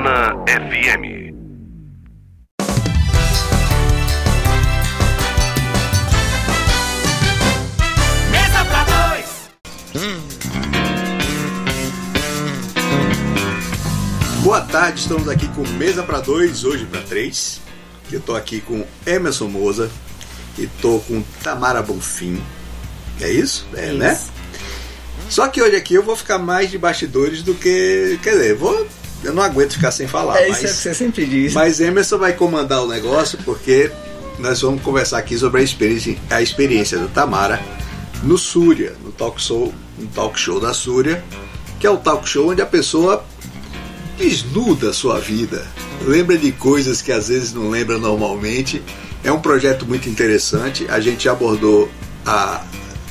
FM. Mesa pra dois. Boa tarde, estamos aqui com Mesa para Dois, hoje para Três. Eu tô aqui com Emerson Moza e tô com Tamara Bonfim. É isso? É, né? Só que hoje aqui eu vou ficar mais de bastidores do que. Quer dizer, vou, eu não aguento ficar sem falar. É mas, isso que você sempre diz. mas Emerson vai comandar o negócio porque nós vamos conversar aqui sobre a experiência, a experiência da Tamara no Súria, no talk show, no talk show da Súria, que é o talk show onde a pessoa desnuda a sua vida, lembra de coisas que às vezes não lembra normalmente. É um projeto muito interessante. A gente abordou a,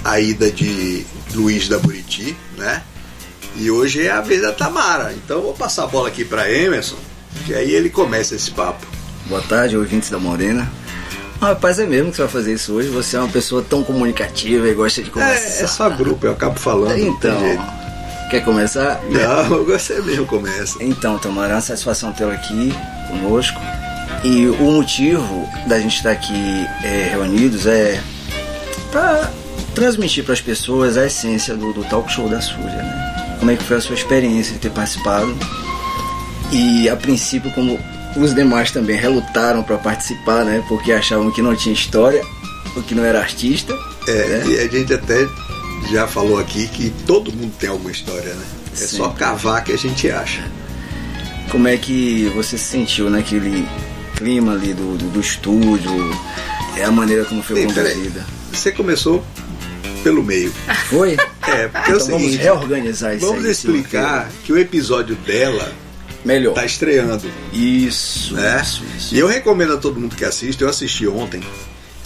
a ida de Luiz da Buriti, né? E hoje é a vez da Tamara. Então eu vou passar a bola aqui para Emerson, que aí ele começa esse papo. Boa tarde, ouvintes da Morena. Ah, rapaz, é mesmo que você vai fazer isso hoje? Você é uma pessoa tão comunicativa e gosta de conversar. É, é só grupo, eu acabo falando. Então, quer começar? Não, você mesmo começa. Então, Tamara, é uma satisfação tê-la aqui conosco. E o motivo da gente estar aqui é, reunidos é para transmitir para as pessoas a essência do, do talk show da Súria, né? Como é que foi a sua experiência de ter participado? E a princípio, como os demais também relutaram para participar, né? Porque achavam que não tinha história, ou que não era artista. É, né? e a gente até já falou aqui que todo mundo tem alguma história, né? É só Sempre. cavar que a gente acha. Como é que você se sentiu naquele clima ali do, do, do estúdio? É a maneira como foi peraí. conduzida. Você começou pelo meio. Foi? É, porque é o então vamos seguinte, reorganizar isso vamos aí, explicar que o episódio dela. Melhor. tá estreando, Isso, né? isso, isso. E eu recomendo a todo mundo que assiste, eu assisti ontem,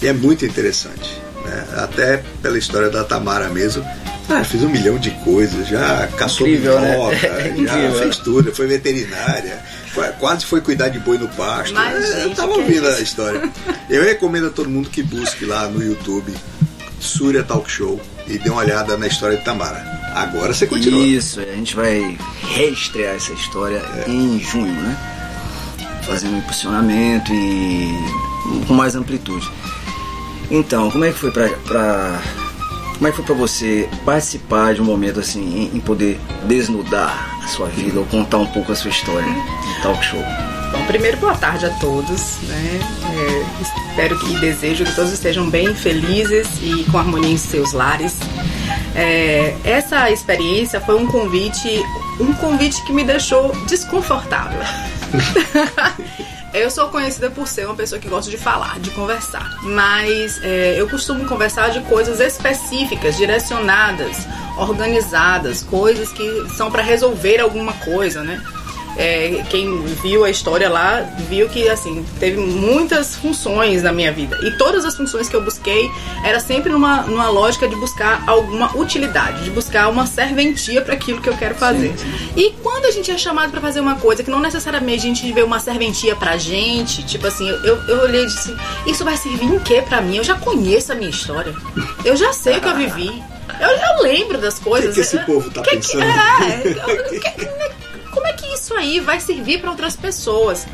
e é muito interessante. Né? Até pela história da Tamara mesmo. Ah, fiz um milhão de coisas, já caçou Incrível, né? minhoca, É já incrível. fez tudo, foi veterinária, qua- quase foi cuidar de boi no pasto. Mas, É, eu gente, tava que ouvindo isso? a história. Eu recomendo a todo mundo que busque lá no YouTube Súria Talk Show e dê uma olhada na história de Tamara. Agora você continua. Isso, a gente vai reestrear essa história É. em junho, né? Fazendo um impulsionamento e com mais amplitude. Então, como é que foi pra, pra- como é que foi pra você participar de um momento assim em, em poder desnudar a sua vida ou contar um pouco a sua história no talk show? Bom, primeiro, boa tarde a todos, né? É, espero que e desejo que todos estejam bem felizes e com harmonia em seus lares. É, essa experiência foi um convite, um convite que me deixou desconfortável. Eu sou conhecida por ser uma pessoa que gosta de falar, de conversar, mas é, eu costumo conversar de coisas específicas, direcionadas, organizadas, coisas que são para resolver alguma coisa, né? É, quem viu a história lá viu que assim teve muitas funções na minha vida e todas as funções que eu busquei era sempre numa, numa lógica de buscar alguma utilidade, de buscar uma serventia para aquilo que eu quero fazer. E quando a gente é chamado para fazer uma coisa que não necessariamente a gente vê uma serventia pra gente, tipo assim, eu, eu olhei e disse: Isso vai servir em quê pra mim? Eu já conheço a minha história, eu já sei o que eu vivi. Eu, eu lembro das O que, coisas. que esse povo tá Que que- pensando? é, que- aí vai servir para outras pessoas?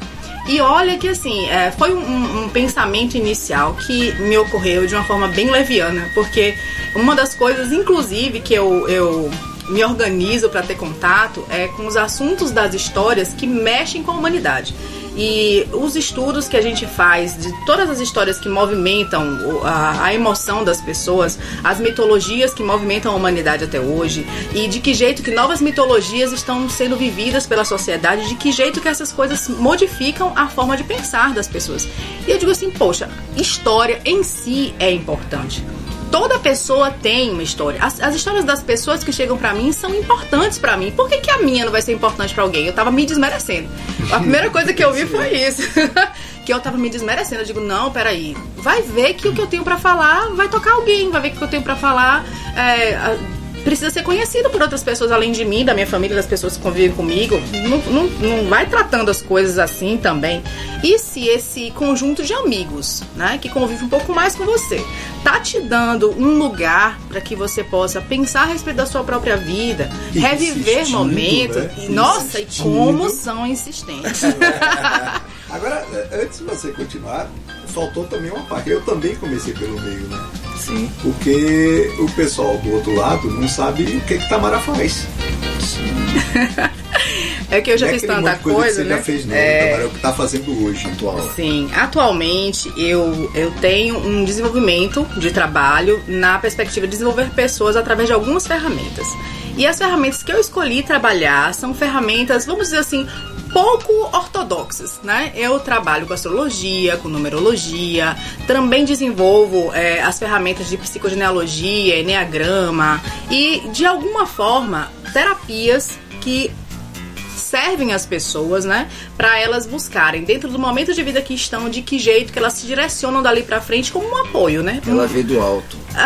E olha que assim, é, foi um, um pensamento inicial que me ocorreu de uma forma bem leviana, porque uma das coisas, inclusive, que eu, eu me organizo para ter contato é com os assuntos das histórias que mexem com a humanidade. E os estudos que a gente faz de todas as histórias que movimentam a, a emoção das pessoas, as mitologias que movimentam a humanidade até hoje, e de que jeito que novas mitologias estão sendo vividas pela sociedade, de que jeito que essas coisas modificam a forma de pensar das pessoas. E eu digo assim, poxa, história em si é importante. Toda pessoa tem uma história. As, as histórias das pessoas que chegam pra mim são importantes pra mim. Por que, que a minha não vai ser importante pra alguém? Eu tava me desmerecendo. A primeira coisa que eu vi foi isso. que eu tava me desmerecendo. Eu digo, não, peraí. Vai ver que o que eu tenho pra falar vai tocar alguém. Vai ver que o que eu tenho pra falar é, precisa ser conhecido por outras pessoas além de mim, da minha família, das pessoas que convivem comigo. Não, não, não vai tratando as coisas assim também. E se esse conjunto de amigos, né, que convive um pouco mais com você, tá te dando um lugar para que você possa pensar a respeito da sua própria vida, E reviver momentos. né? E, nossa, e como são insistentes. Agora, eh, antes de você continuar, faltou também uma parte. Eu também comecei pelo meio, né? Sim. Porque o pessoal do outro lado não sabe o que, que Tamara faz. É que eu já Não é fiz tanta coisa, coisa, você né? já fez, não. É. Tamara é o que tá fazendo hoje. Atual. Sim, atualmente eu, eu tenho um desenvolvimento de trabalho na perspectiva de desenvolver pessoas através de algumas ferramentas. E as ferramentas que eu escolhi trabalhar são ferramentas, vamos dizer assim, pouco ortodoxas, né? Eu trabalho com astrologia, com numerologia, também desenvolvo é, as ferramentas de psicogenealogia, enneagrama e, de alguma forma, terapias que servem as pessoas, né, para elas buscarem dentro do momento de vida que estão, de que jeito que elas se direcionam dali para frente como um apoio, né? Ela vê do alto.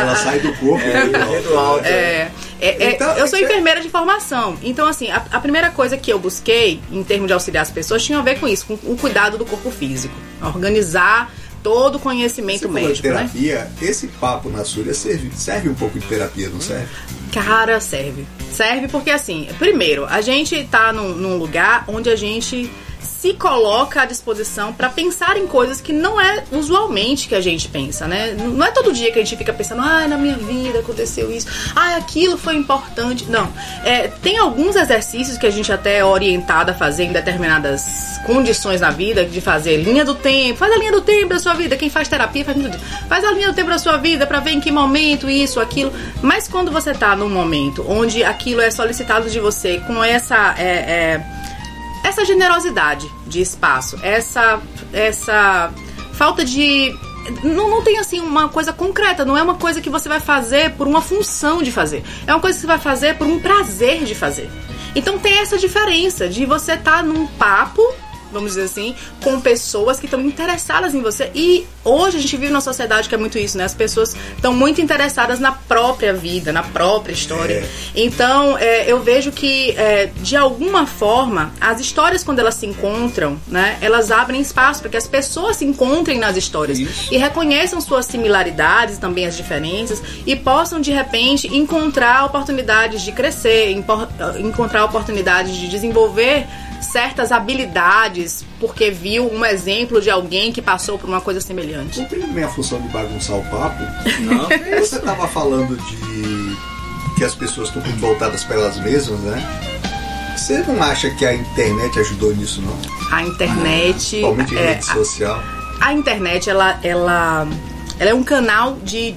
Ela sai do corpo. É, né? vê do alto. É, é, é, Então, eu sou é- enfermeira de formação, então assim, a, a primeira coisa que eu busquei em termos de auxiliar as pessoas tinha a ver com isso, com o cuidado do corpo físico, organizar todo o conhecimento Você médico, né? terapia, esse papo na Súria serve, serve um pouco de terapia, não serve? Cara, serve. Serve porque, assim, primeiro, a gente tá num, num lugar onde a gente se coloca à disposição para pensar em coisas que não é usualmente que a gente pensa, né? Não é todo dia que a gente fica pensando, ah, na minha vida aconteceu isso, ah, aquilo foi importante. Não. É, tem alguns exercícios que a gente até é orientada a fazer em determinadas condições na vida, de fazer linha do tempo, faz a linha do tempo da sua vida. Quem faz terapia faz muito Faz a linha do tempo da sua vida para ver em que momento isso, aquilo. Mas quando você tá num momento onde aquilo é solicitado de você com essa. é, é, essa generosidade de espaço, essa essa falta de não, não tem assim uma coisa concreta, não é uma coisa que você vai fazer por uma função de fazer. É uma coisa que você vai fazer por um prazer de fazer. Então tem essa diferença de você estar num papo, vamos dizer assim, com pessoas que estão interessadas em você. E hoje a gente vive numa sociedade que é muito isso, né? As pessoas estão muito interessadas na própria vida, na própria história. É. Então, é, eu vejo que, é, de alguma forma, as histórias, quando elas se encontram, né, elas abrem espaço para que as pessoas se encontrem nas histórias Isso. e reconheçam suas similaridades, também as diferenças, e possam, de repente, encontrar oportunidades de crescer, encontrar oportunidades de desenvolver certas habilidades, porque viu um exemplo de alguém que passou por uma coisa semelhante. Cumprindo minha função de bagunçar o papo, Não, você estava falando de que as pessoas estão muito voltadas para elas mesmas, né? Você não acha que a internet ajudou nisso, não? A internet. Principalmente em é, rede social. a internet ela, ela, ela é um canal de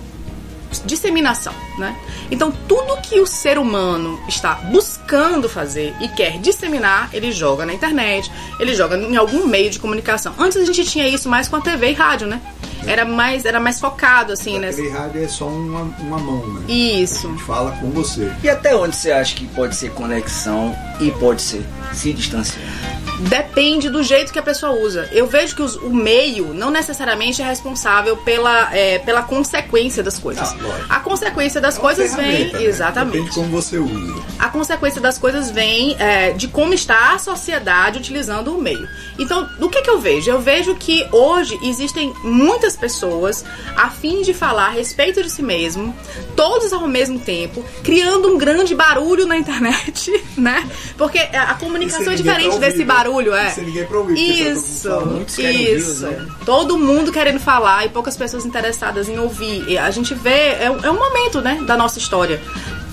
disseminação, né? Então tudo que o ser humano está buscando fazer e quer disseminar, ele joga na internet, ele joga em algum meio de comunicação. Antes a gente tinha isso mais com a TV e rádio, né? Era mais, era mais focado assim, né? Aquele rádio é só uma, uma mão, né? A Isso. gente fala com você. E até onde você acha que pode ser conexão e pode ser se distanciar? Depende do jeito que a pessoa usa. Eu vejo que os- o meio não necessariamente é responsável pela, é, pela consequência das coisas. Ah, a consequência das É coisas vem. né? Exatamente. Depende de como você usa. a consequência das coisas vem é, de como está a sociedade utilizando o meio. Então, do que, que eu vejo? Eu vejo que hoje existem muitas pessoas a fim de falar a respeito de si mesmo, todos ao mesmo tempo, criando um grande barulho na internet, né? Porque a comunicação é ninguém diferente desse né? Barulho, é. Pra ouvir, Isso. Muitos querem ouvir, isso. né? Todo mundo querendo falar e poucas pessoas interessadas em ouvir. E a gente vê, é, um- é um momento, né, da nossa história.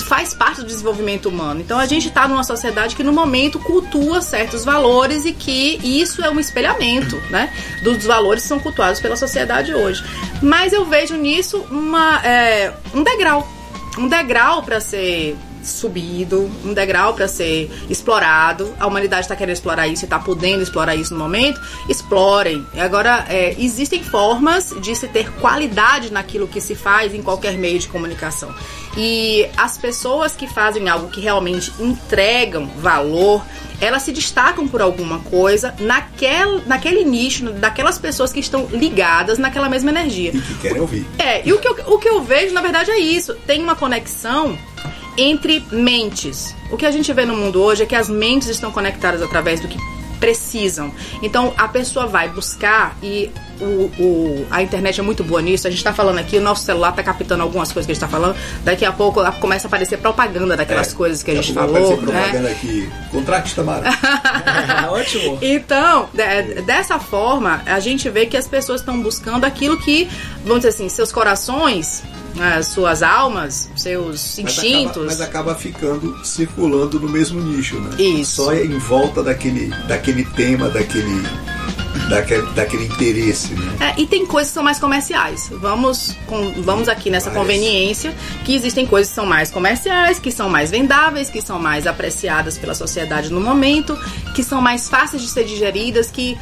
Faz parte do desenvolvimento humano. Então a gente tá numa sociedade que no momento cultua certos valores e que isso é um espelhamento, né? Dos valores que são cultuados pela sociedade hoje. Mas eu vejo nisso uma, é, um degrau. Um degrau para ser subido, um degrau para ser explorado. A humanidade está querendo explorar isso e está podendo explorar isso no momento. Explorem. Agora, é, existem formas de se ter qualidade naquilo que se faz em qualquer meio de comunicação. E as pessoas que fazem algo que realmente entregam valor, elas se destacam por alguma coisa naquel, naquele nicho, daquelas pessoas que estão ligadas naquela mesma energia. E que querem ouvir. É, e o que, eu, o que eu vejo, na verdade, é isso. Tem uma conexão entre mentes. O que a gente vê no mundo hoje é que as mentes estão conectadas através do que precisam. Então a pessoa vai buscar e o, o- a internet é muito boa nisso. A gente tá falando aqui, o nosso celular tá captando algumas coisas que a gente tá falando. Daqui a pouco começa a aparecer propaganda daquelas É. coisas que a gente Vai falou. aparecer né? propaganda aqui. Contrate Tamara. Ótimo. Então, de- dessa forma, a gente vê que as pessoas estão buscando aquilo que, vamos dizer assim, seus corações, né, suas almas, seus Mas instintos. acaba, mas acaba ficando circulando no mesmo nicho, né? Isso. Só em volta daquele, daquele tema, daquele, daquele, daquele interesse, né? É, e tem coisas que são mais comerciais. Vamos, com- vamos aqui nessa Várias. conveniência que existem coisas que são mais comerciais, que são mais vendáveis, que são mais apreciadas pela sociedade no momento, que são mais fáceis de ser digeridas, que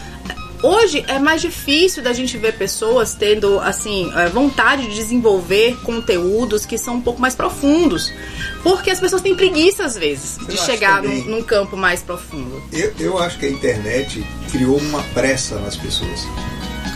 hoje é mais difícil da gente ver pessoas tendo assim eh, vontade de desenvolver conteúdos que são um pouco mais profundos, porque as pessoas têm preguiça às vezes de chegar também- num, num campo mais profundo. Eu, eu acho que a internet criou uma pressa nas pessoas.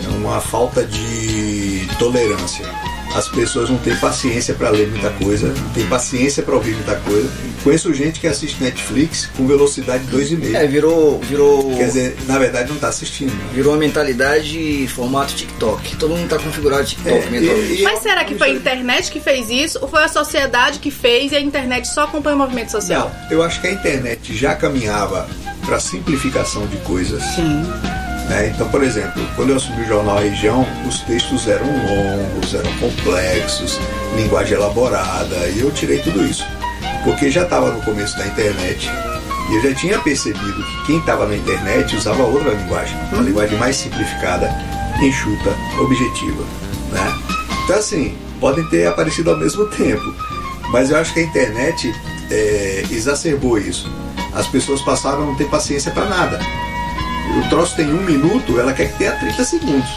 É uma falta de tolerância. As pessoas não têm paciência para ler muita coisa, não têm paciência para ouvir muita coisa. Conheço gente que assiste Netflix com velocidade 2,5. É, virou, virou, Quer dizer, na verdade não está assistindo. né? virou uma mentalidade formato TikTok. Todo mundo tá configurado TikTok É, mentalmente. e- Mas será que foi a internet que fez isso ou foi a sociedade que fez e a internet só acompanha o movimento social? Não, eu acho que a internet já caminhava para simplificação de coisas. Sim. Né? Então, por exemplo, quando eu assumi o jornal Região, os textos eram longos, eram complexos, linguagem elaborada, e eu tirei tudo isso. Porque já estava no começo da internet e eu já tinha percebido que quem estava na internet usava outra linguagem, uma linguagem mais simplificada, enxuta, objetiva. Né? Então, assim, podem ter aparecido ao mesmo tempo, mas eu acho que a internet é, exacerbou isso. As pessoas passaram a não ter paciência para nada. O troço tem um minuto, ela quer que tenha 30 segundos.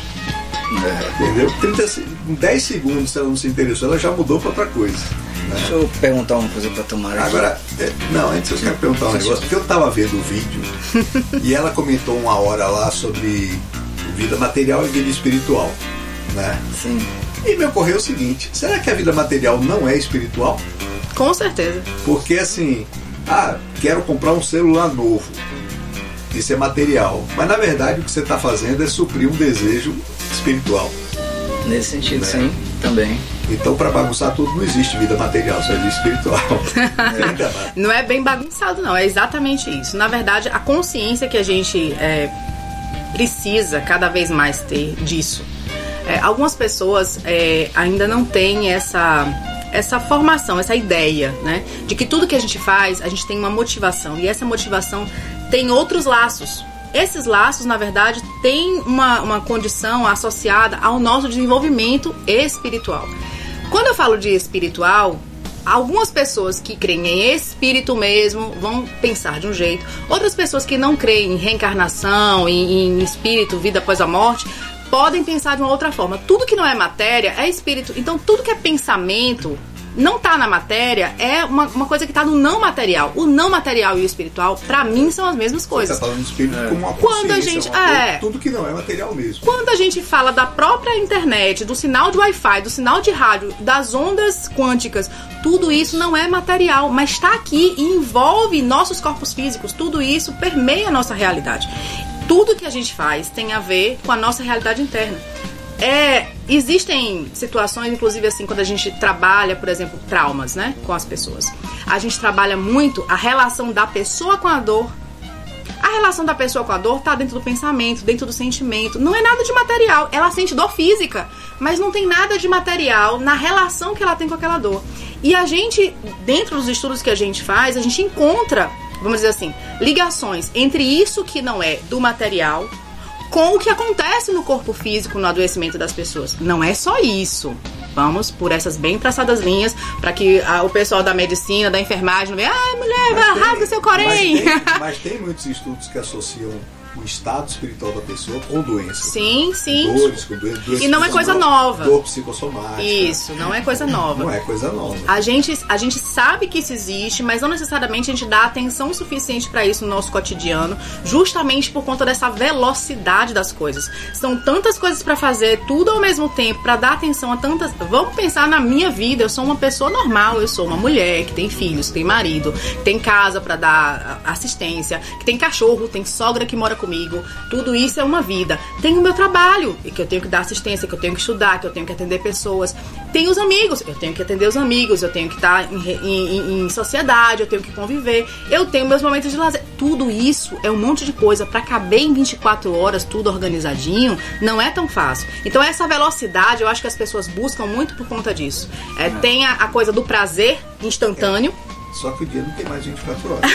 Entendeu? 30, se- em 10 segundos, se ela não se interessou, ela já mudou para outra coisa. né? Deixa eu perguntar uma coisa pra Tamara. aqui. Agora, é, não, antes eu quero perguntar um negócio, porque eu tava vendo o vídeo e ela comentou uma hora lá sobre vida material e vida espiritual. Né? Sim. E me ocorreu o seguinte: será que a vida material não é espiritual? Com certeza. Porque assim, ah, quero comprar um celular novo. Isso é material. Mas na verdade o que você está fazendo é suprir um desejo espiritual. Nesse sentido, Né? sim, também. Então, para bagunçar tudo, não existe vida material, só existe espiritual. Não é bem bagunçado, não. É exatamente isso. Na verdade, a consciência que a gente é, precisa cada vez mais ter disso. É, algumas pessoas é, ainda não têm essa, essa formação, essa ideia, né? De que tudo que a gente faz, a gente tem uma motivação. E essa motivação tem outros laços. Esses laços, na verdade, têm uma, uma condição associada ao nosso desenvolvimento espiritual. Quando eu falo de espiritual, algumas pessoas que creem em espírito mesmo vão pensar de um jeito. Outras pessoas que não creem em reencarnação, em, em espírito, vida após a morte, podem pensar de uma outra forma. Tudo que não é matéria é espírito. Então, tudo que é pensamento não tá na matéria é uma, uma coisa que tá no não material. O não material e o espiritual, pra mim, são as mesmas Você coisas. está falando do espírito como uma Quando a gente- uma coisa- é. tudo que não é material mesmo. Quando a gente fala da própria internet, do sinal de Wi-Fi, do sinal de rádio, das ondas quânticas, tudo isso não é material, mas está aqui e envolve nossos corpos físicos. Tudo isso permeia a nossa realidade. Tudo que a gente faz tem a ver com a nossa realidade interna. É, existem situações, inclusive assim, quando a gente trabalha, por exemplo, traumas, né, com as pessoas. A gente trabalha muito a relação da pessoa com a dor a relação da pessoa com a dor tá dentro do pensamento, dentro do sentimento. Não é nada de material. Ela sente dor física, mas não tem nada de material na relação que ela tem com aquela dor. E a gente, dentro dos estudos que a gente faz, a gente encontra, vamos dizer assim, ligações entre isso que não é do material com o que acontece no corpo físico no adoecimento das pessoas. Não é só isso. Vamos por essas bem traçadas linhas para que ah, o pessoal da medicina, da enfermagem não venha, ai mulher, Mas tem- rasga seu Mas corém. tem, mas tem muitos estudos que associam o estado espiritual da pessoa com doença. Sim, sim. Dores, com doença, doença E não é coisa nova. Dor psicossomática. Isso, não é coisa nova. Não é coisa nova. A gente, a gente sabe que isso existe, mas não necessariamente a gente dá atenção suficiente para isso no nosso cotidiano, justamente por conta dessa velocidade das coisas. São tantas coisas para fazer, tudo ao mesmo tempo, para dar atenção a tantas. Vamos pensar na minha vida. Eu sou uma pessoa normal, eu sou uma mulher que tem filhos, que tem marido, que tem casa para dar assistência, que tem cachorro, tem sogra que mora comigo. Tudo isso é uma vida. Tem o meu trabalho, e que eu tenho que dar assistência, que eu tenho que estudar, que eu tenho que atender pessoas. Tem os amigos, eu tenho que atender os amigos, eu tenho que estar em, em- em sociedade, eu tenho que conviver. Eu tenho meus momentos de lazer. Tudo isso é um monte de coisa para caber em 24 horas, tudo organizadinho, não é tão fácil. Então essa velocidade, eu acho que as pessoas buscam muito por conta disso. É, tem a, a coisa do prazer instantâneo. Só que o dia não tem mais 24 horas.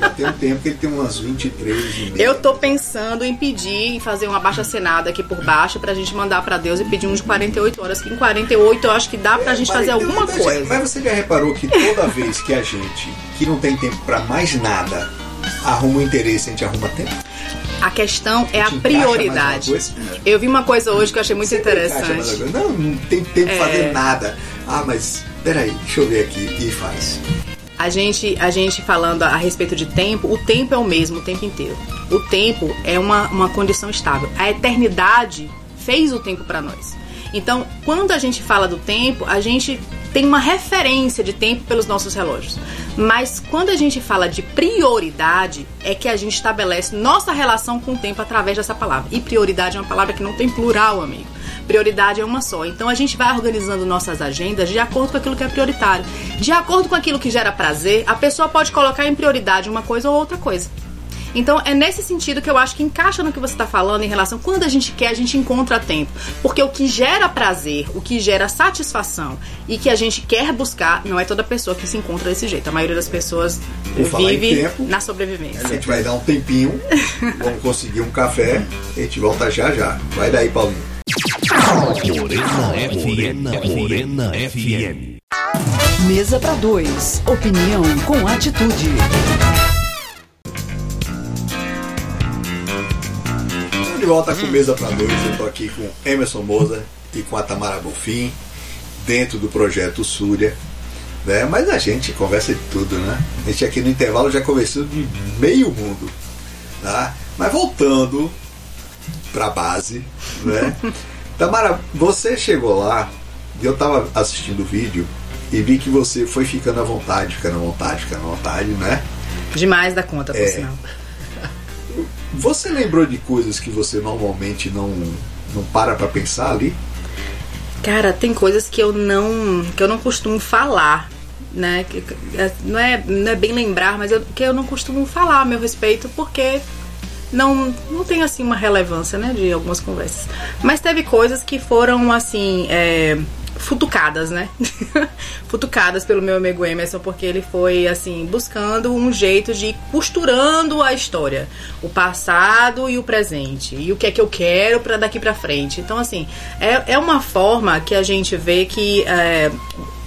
Já tem um tempo que ele tem umas 23 e meia. Eu tô pensando em pedir, em fazer uma baixa assinada aqui por baixo pra gente mandar pra Deus e pedir um de 48 horas, que em 48 eu acho que dá pra gente fazer alguma coisa. Mas você já reparou que toda vez que a gente, que não tem tempo pra mais nada, arruma um interesse, a gente arruma tempo? A questão é a gente prioridade. coisa? Eu vi uma coisa hoje que eu achei muito mais interessante. Não, não tem tempo pra É. fazer nada. Ah, mas peraí, deixa eu ver aqui. E faz. A gente, a gente falando a respeito de tempo, o tempo é o mesmo o tempo inteiro. O tempo é uma, uma condição estável. A eternidade fez o tempo para nós. Então, quando a gente fala do tempo, a gente tem uma referência de tempo pelos nossos relógios. Mas quando a gente fala de prioridade, é que a gente estabelece nossa relação com o tempo através dessa palavra. E prioridade é uma palavra que não tem plural, amigo. Prioridade é uma só. Então a gente vai organizando nossas agendas de acordo com aquilo que é prioritário. De acordo com aquilo que gera prazer, a pessoa pode colocar em prioridade uma coisa ou outra coisa. Então é nesse sentido que eu acho que encaixa no que você está falando em relação quando a gente quer, a gente encontra tempo. Porque o que gera prazer, o que gera satisfação e que a gente quer buscar, não é toda pessoa que se encontra desse jeito. A maioria das pessoas Por vive tempo, na sobrevivência. A gente vai dar um tempinho, vamos conseguir um café e a gente volta já já. Vai daí, Paulinho. Morena FM. Morena FM. Mesa para dois. Opinião com atitude. De volta com Mesa para Dois. Eu tô aqui com Emerson Moza e com a Tamara Bonfim, dentro do projeto Súria. Né? Mas a gente conversa de tudo, né? A gente aqui no intervalo já conversou de meio mundo. Tá? Mas voltando para base, né? Tamara, você chegou lá e eu tava assistindo o vídeo e vi que você foi ficando à vontade, ficando à vontade, ficando à vontade, né? Demais da conta, por É. sinal. Você lembrou de coisas que você normalmente não, não para pra pensar ali? Cara, tem coisas que eu não que eu não costumo falar, né? Que- que- é, Não é, não é bem lembrar, mas eu, que eu não costumo falar a meu respeito porque não não tem assim uma relevância, né, de algumas conversas. Mas teve coisas que foram assim é, futucadas, né? futucadas pelo meu amigo Emerson, porque ele foi assim buscando um jeito de ir costurando a história, o passado e o presente e o que é que eu quero para daqui para frente. Então assim é, é uma forma que a gente vê que é,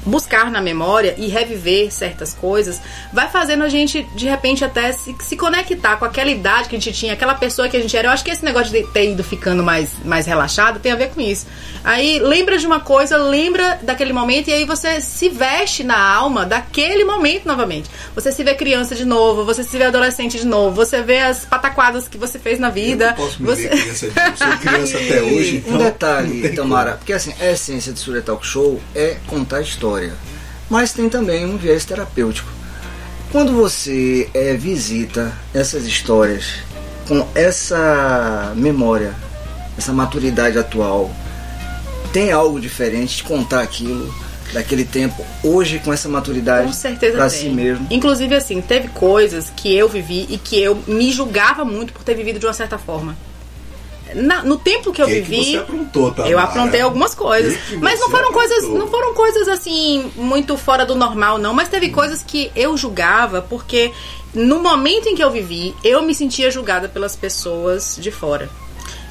buscar na memória e reviver certas coisas vai fazendo a gente de repente até se, se conectar com aquela idade que a gente tinha, aquela pessoa que a gente era. Eu acho que esse negócio de ter ido ficando mais, mais relaxado tem a ver com isso. Aí lembra de uma coisa, lembra daquele momento e aí você se veste na alma daquele momento novamente. Você se vê criança de novo, você se vê adolescente de novo, você vê as pataquadas que você fez na vida. Eu posso me você... ver criança, de- eu sou criança até hoje. Um então detalhe, não tem Tamara, porque assim, a essência de Surya Talk Show é contar história. Mas tem também um viés terapêutico. Quando você é, visita essas histórias com essa memória, essa maturidade atual, tem algo diferente de contar aquilo daquele tempo hoje com essa maturidade Com certeza pra tem. si mesmo. Inclusive, assim, teve coisas que eu vivi e que eu me julgava muito por ter vivido de uma certa forma. Na- no tempo que eu Que que vivi, você aprontou, Tamara? eu aprontei algumas coisas. Que que Mas não foram coisas, aprontou? não foram coisas assim muito fora do normal, não. Mas teve coisas que eu julgava porque no momento em que eu vivi, eu me sentia julgada pelas pessoas de fora.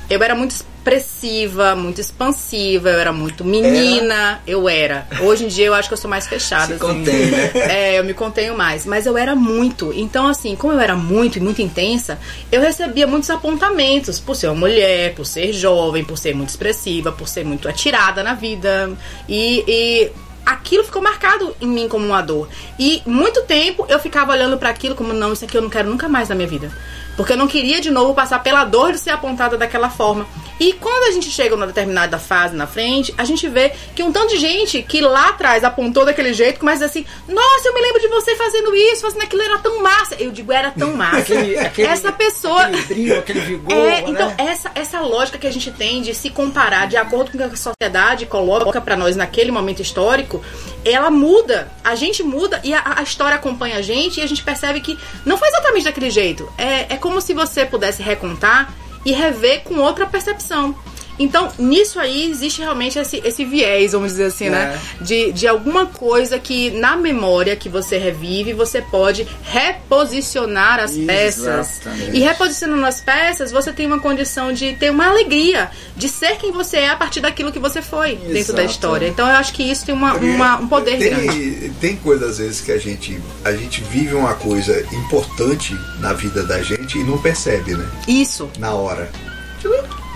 Eu era muito expressiva, muito expansiva, eu era muito menina, eu era. Hoje em dia eu acho que eu sou mais fechada. Se assim. contém, né? É, eu me contenho mais. Mas eu era muito. Então, assim, como eu era muito e muito intensa, eu recebia muitos apontamentos por ser uma mulher, por ser jovem, por ser muito expressiva, por ser muito atirada na vida. E. e Aquilo ficou marcado em mim como uma dor. E muito tempo eu ficava olhando para aquilo como, não, isso aqui eu não quero nunca mais na minha vida. Porque eu não queria de novo passar pela dor de ser apontada daquela forma. E quando a gente chega numa determinada fase na frente, a gente vê que um tanto de gente que lá atrás apontou daquele jeito começa assim: Nossa, eu me lembro de você fazendo isso, fazendo aquilo, era tão massa. Eu digo, era tão massa. Aquele- aquele- essa pessoa. Aquele brilho, aquele vigor, É, né? então, essa, essa lógica que a gente tem de se comparar de acordo com o que a sociedade coloca pra nós naquele momento histórico, ela muda. A gente muda e a, a história acompanha a gente e a gente percebe que não foi exatamente daquele jeito. É, é como se você pudesse recontar e rever com outra percepção. Então, nisso aí existe realmente esse, esse viés, vamos dizer assim, né? De, de alguma coisa que na memória que você revive, você pode reposicionar as peças. Exatamente. E reposicionando as peças, você tem uma condição de ter uma alegria, de ser quem você é a partir daquilo que você foi dentro da Exato. história. Então eu acho que isso tem uma, uma- um poder grande. tem, tem coisas às vezes que a gente a gente vive uma coisa importante na vida da gente e não percebe, né? Isso. Na hora.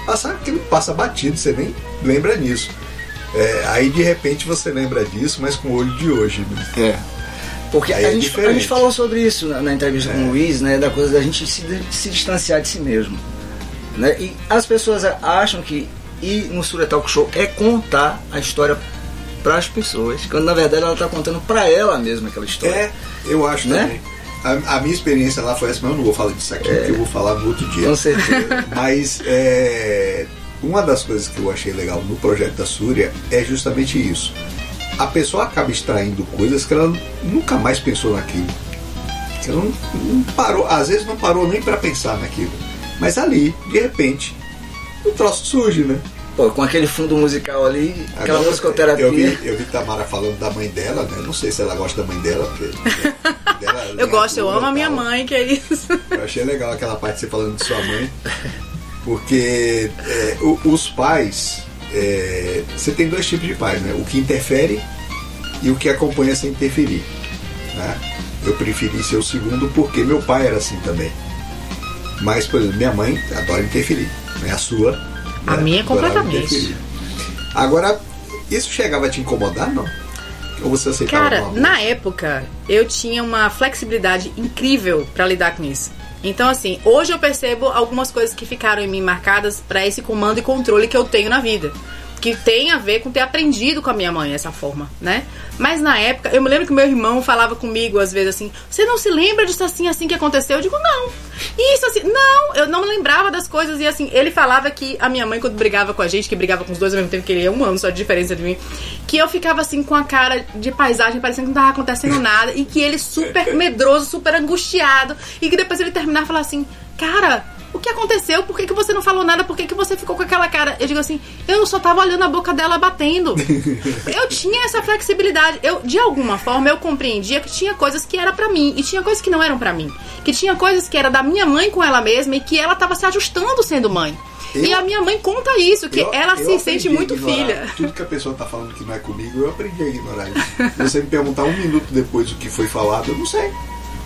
Passa, aquilo passa batido, você nem lembra nisso. É, aí de repente você lembra disso, mas com o olho de hoje. Né? É. Porque a, é gente, a gente falou sobre isso na, na entrevista com o Luiz, né? Da coisa da gente se, se distanciar de si mesmo. Né? E as pessoas acham que ir no Surya Talk Show é contar a história para as pessoas, quando na verdade ela está contando para ela mesma aquela história. É, eu acho Né? também. A, a minha experiência lá foi essa, mas eu não vou falar disso aqui, porque eu vou falar no outro dia. Com certeza. Mas é, uma das coisas que eu achei legal no projeto da Súria é justamente isso. A pessoa acaba extraindo coisas que ela nunca mais pensou naquilo. Que ela não, não parou, às vezes não parou nem para pensar naquilo. Mas ali, de repente, o troço surge, né? Pô, com aquele fundo musical ali, aquela Agora, musicoterapia. Eu vi, eu vi Tamara falando da mãe dela, né? Não sei se ela gosta da mãe dela, porque. dela é Eu gosto, eu amo a minha mãe, que é isso. Eu achei legal aquela parte de você falando de sua mãe, porque é, o- os pais, é, você tem dois tipos de pais, né? O que interfere e o que acompanha sem interferir. Né? Eu preferi ser o segundo porque meu pai era assim também. Mas, por exemplo, minha mãe adora interferir, né? A sua. A né? minha Adorava completamente. Agora, isso chegava a te incomodar, não? Ou você aceitava Cara, na época, eu tinha uma flexibilidade incrível pra lidar com isso. Então, assim, hoje eu percebo algumas coisas que ficaram em mim marcadas pra esse comando e controle que eu tenho na vida. Que tem a ver com ter aprendido com a minha mãe essa forma, né? Mas na época, eu me lembro que meu irmão falava comigo às vezes assim: Você não se lembra disso assim, assim que aconteceu? Eu digo: Não. Isso assim, não, eu não me lembrava das coisas. E assim, ele falava que a minha mãe, quando brigava com a gente, que brigava com os dois ao mesmo tempo, que ele é um ano só de diferença de mim, que eu ficava assim com a cara de paisagem, parecendo que não tava acontecendo nada, e que ele super medroso, super angustiado, e que depois ele terminava e falava assim: Cara. O que aconteceu? Por que, que você não falou nada? Por que, que você ficou com aquela cara? Eu digo assim, eu só tava olhando a boca dela batendo. eu tinha essa flexibilidade. Eu, de alguma forma, eu compreendia que tinha coisas que era pra mim e tinha coisas que não eram pra mim. Que tinha coisas que era da minha mãe com ela mesma e que ela tava se ajustando sendo mãe. e Eu- a minha mãe conta isso, que Eu- ela eu se sente muito filha. Tudo que a pessoa tá falando que não é comigo, eu aprendi a ignorar isso. Se você me perguntar um minuto depois o que foi falado, eu não sei.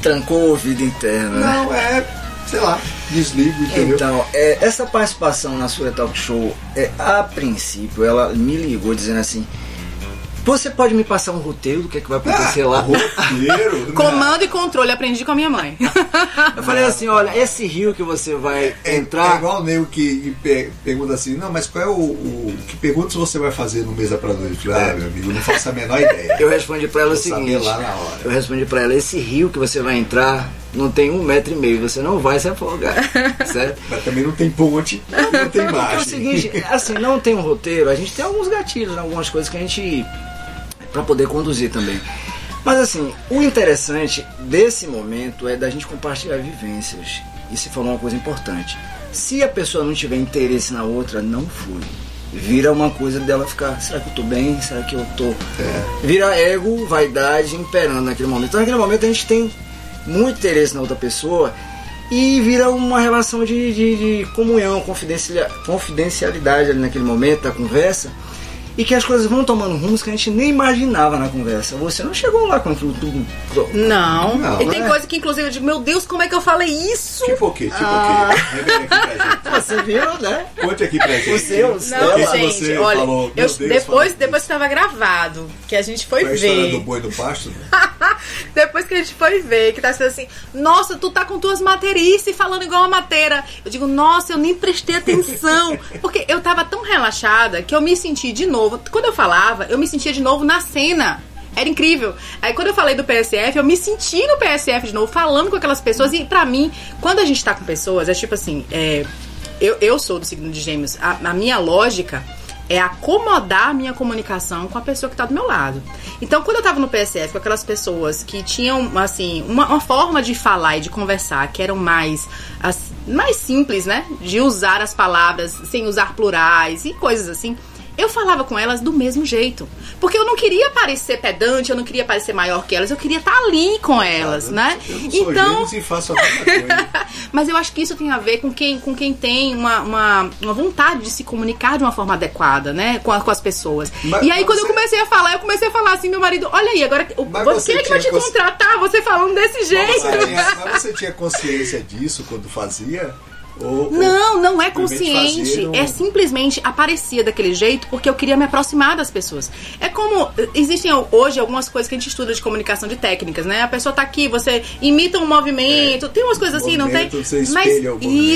Trancou a vida interna. né? Não, é, sei lá, desligo, entendeu? Então, é, essa participação na sua talk show, é, a princípio, ela me ligou dizendo assim: Você pode me passar um roteiro do que, é que vai acontecer lá? roteiro. Comando e controle, aprendi com a minha mãe. Eu falei assim: Olha, esse rio que você vai É, entrar. é igual o que pe- pergunta assim, não, mas qual é o, o- que perguntas você vai fazer no Mesa pra falei, Ah, meu amigo, não faço a menor ideia. Eu respondi pra ela o Vou seguinte: lá na hora. Eu respondi pra ela: Esse rio que você vai entrar não tem um metro e meio, você não vai se afogar. certo? Mas também não tem ponte, não tem Porque é o margem. seguinte, assim, não tem um roteiro, a gente tem alguns gatilhos, algumas coisas que a gente. pra poder conduzir também. Mas assim, o interessante desse momento é da gente compartilhar vivências. E se falou uma coisa importante. Se a pessoa não tiver interesse na outra, não flui. Vira uma coisa dela ficar, será que eu tô bem? Será que eu tô. Vira ego, vaidade imperando naquele momento. Então naquele momento a gente tem muito interesse na outra pessoa e vira uma relação de, de, de comunhão, confidencial- confidencialidade ali naquele momento da conversa. E que as coisas vão tomando rumos que a gente nem imaginava na conversa. Você não chegou lá com aquilo tudo. Não. Não, e tem né? coisa que, inclusive, eu digo, meu Deus, como é que eu falei isso? Tipo o quê? Tipo Ah. o quê? Gente. Você viu, né? Conte aqui pra gente. O seu, o seu. Não, que gente, você olha, falou? eu- Deus, depois, depois que tava gravado, que a gente foi Foi a história ver. do boi do pasto? né? Depois que a gente foi ver, que tá sendo assim, nossa, tu tá com tuas materices falando igual uma mateira. Eu digo, nossa, eu nem prestei atenção. Porque eu tava tão relaxada que eu me senti de novo. Quando eu falava, eu me sentia de novo na cena. Era incrível. Aí quando eu falei do PSF, eu me senti no PSF de novo, falando com aquelas pessoas. E pra mim, quando a gente tá com pessoas, é tipo assim, é, eu, eu sou do signo de gêmeos. A, a minha lógica é acomodar a minha comunicação com a pessoa que tá do meu lado. Então, quando eu tava no PSF com aquelas pessoas que tinham, assim, uma, uma forma de falar e de conversar que eram mais, as- mais simples, né? De usar as palavras sem usar plurais e coisas assim. Eu falava com elas do mesmo jeito. Porque eu não queria parecer pedante, eu não queria parecer maior que elas, eu queria estar ali com elas, né? Eu não sou Então, e faço coisa. mas eu acho que isso tem a ver com quem, com quem tem uma, uma, uma vontade de se comunicar de uma forma adequada, né? Com, a- com as pessoas. Mas- e aí, mas quando eu você- comecei a falar, eu comecei a falar assim, meu marido, olha aí, agora Mas você você é que vai te tinha cons- contratar, você falando desse Mas jeito. você, tinha, mas você tinha consciência disso quando fazia? Ou, Não, não é consciente. não- É simplesmente aparecia daquele jeito porque eu queria me aproximar das pessoas. É como. Existem hoje algumas coisas que a gente estuda de comunicação de técnicas, né? A pessoa tá aqui, você imita um movimento, tem umas coisas assim, não tem? Você Mas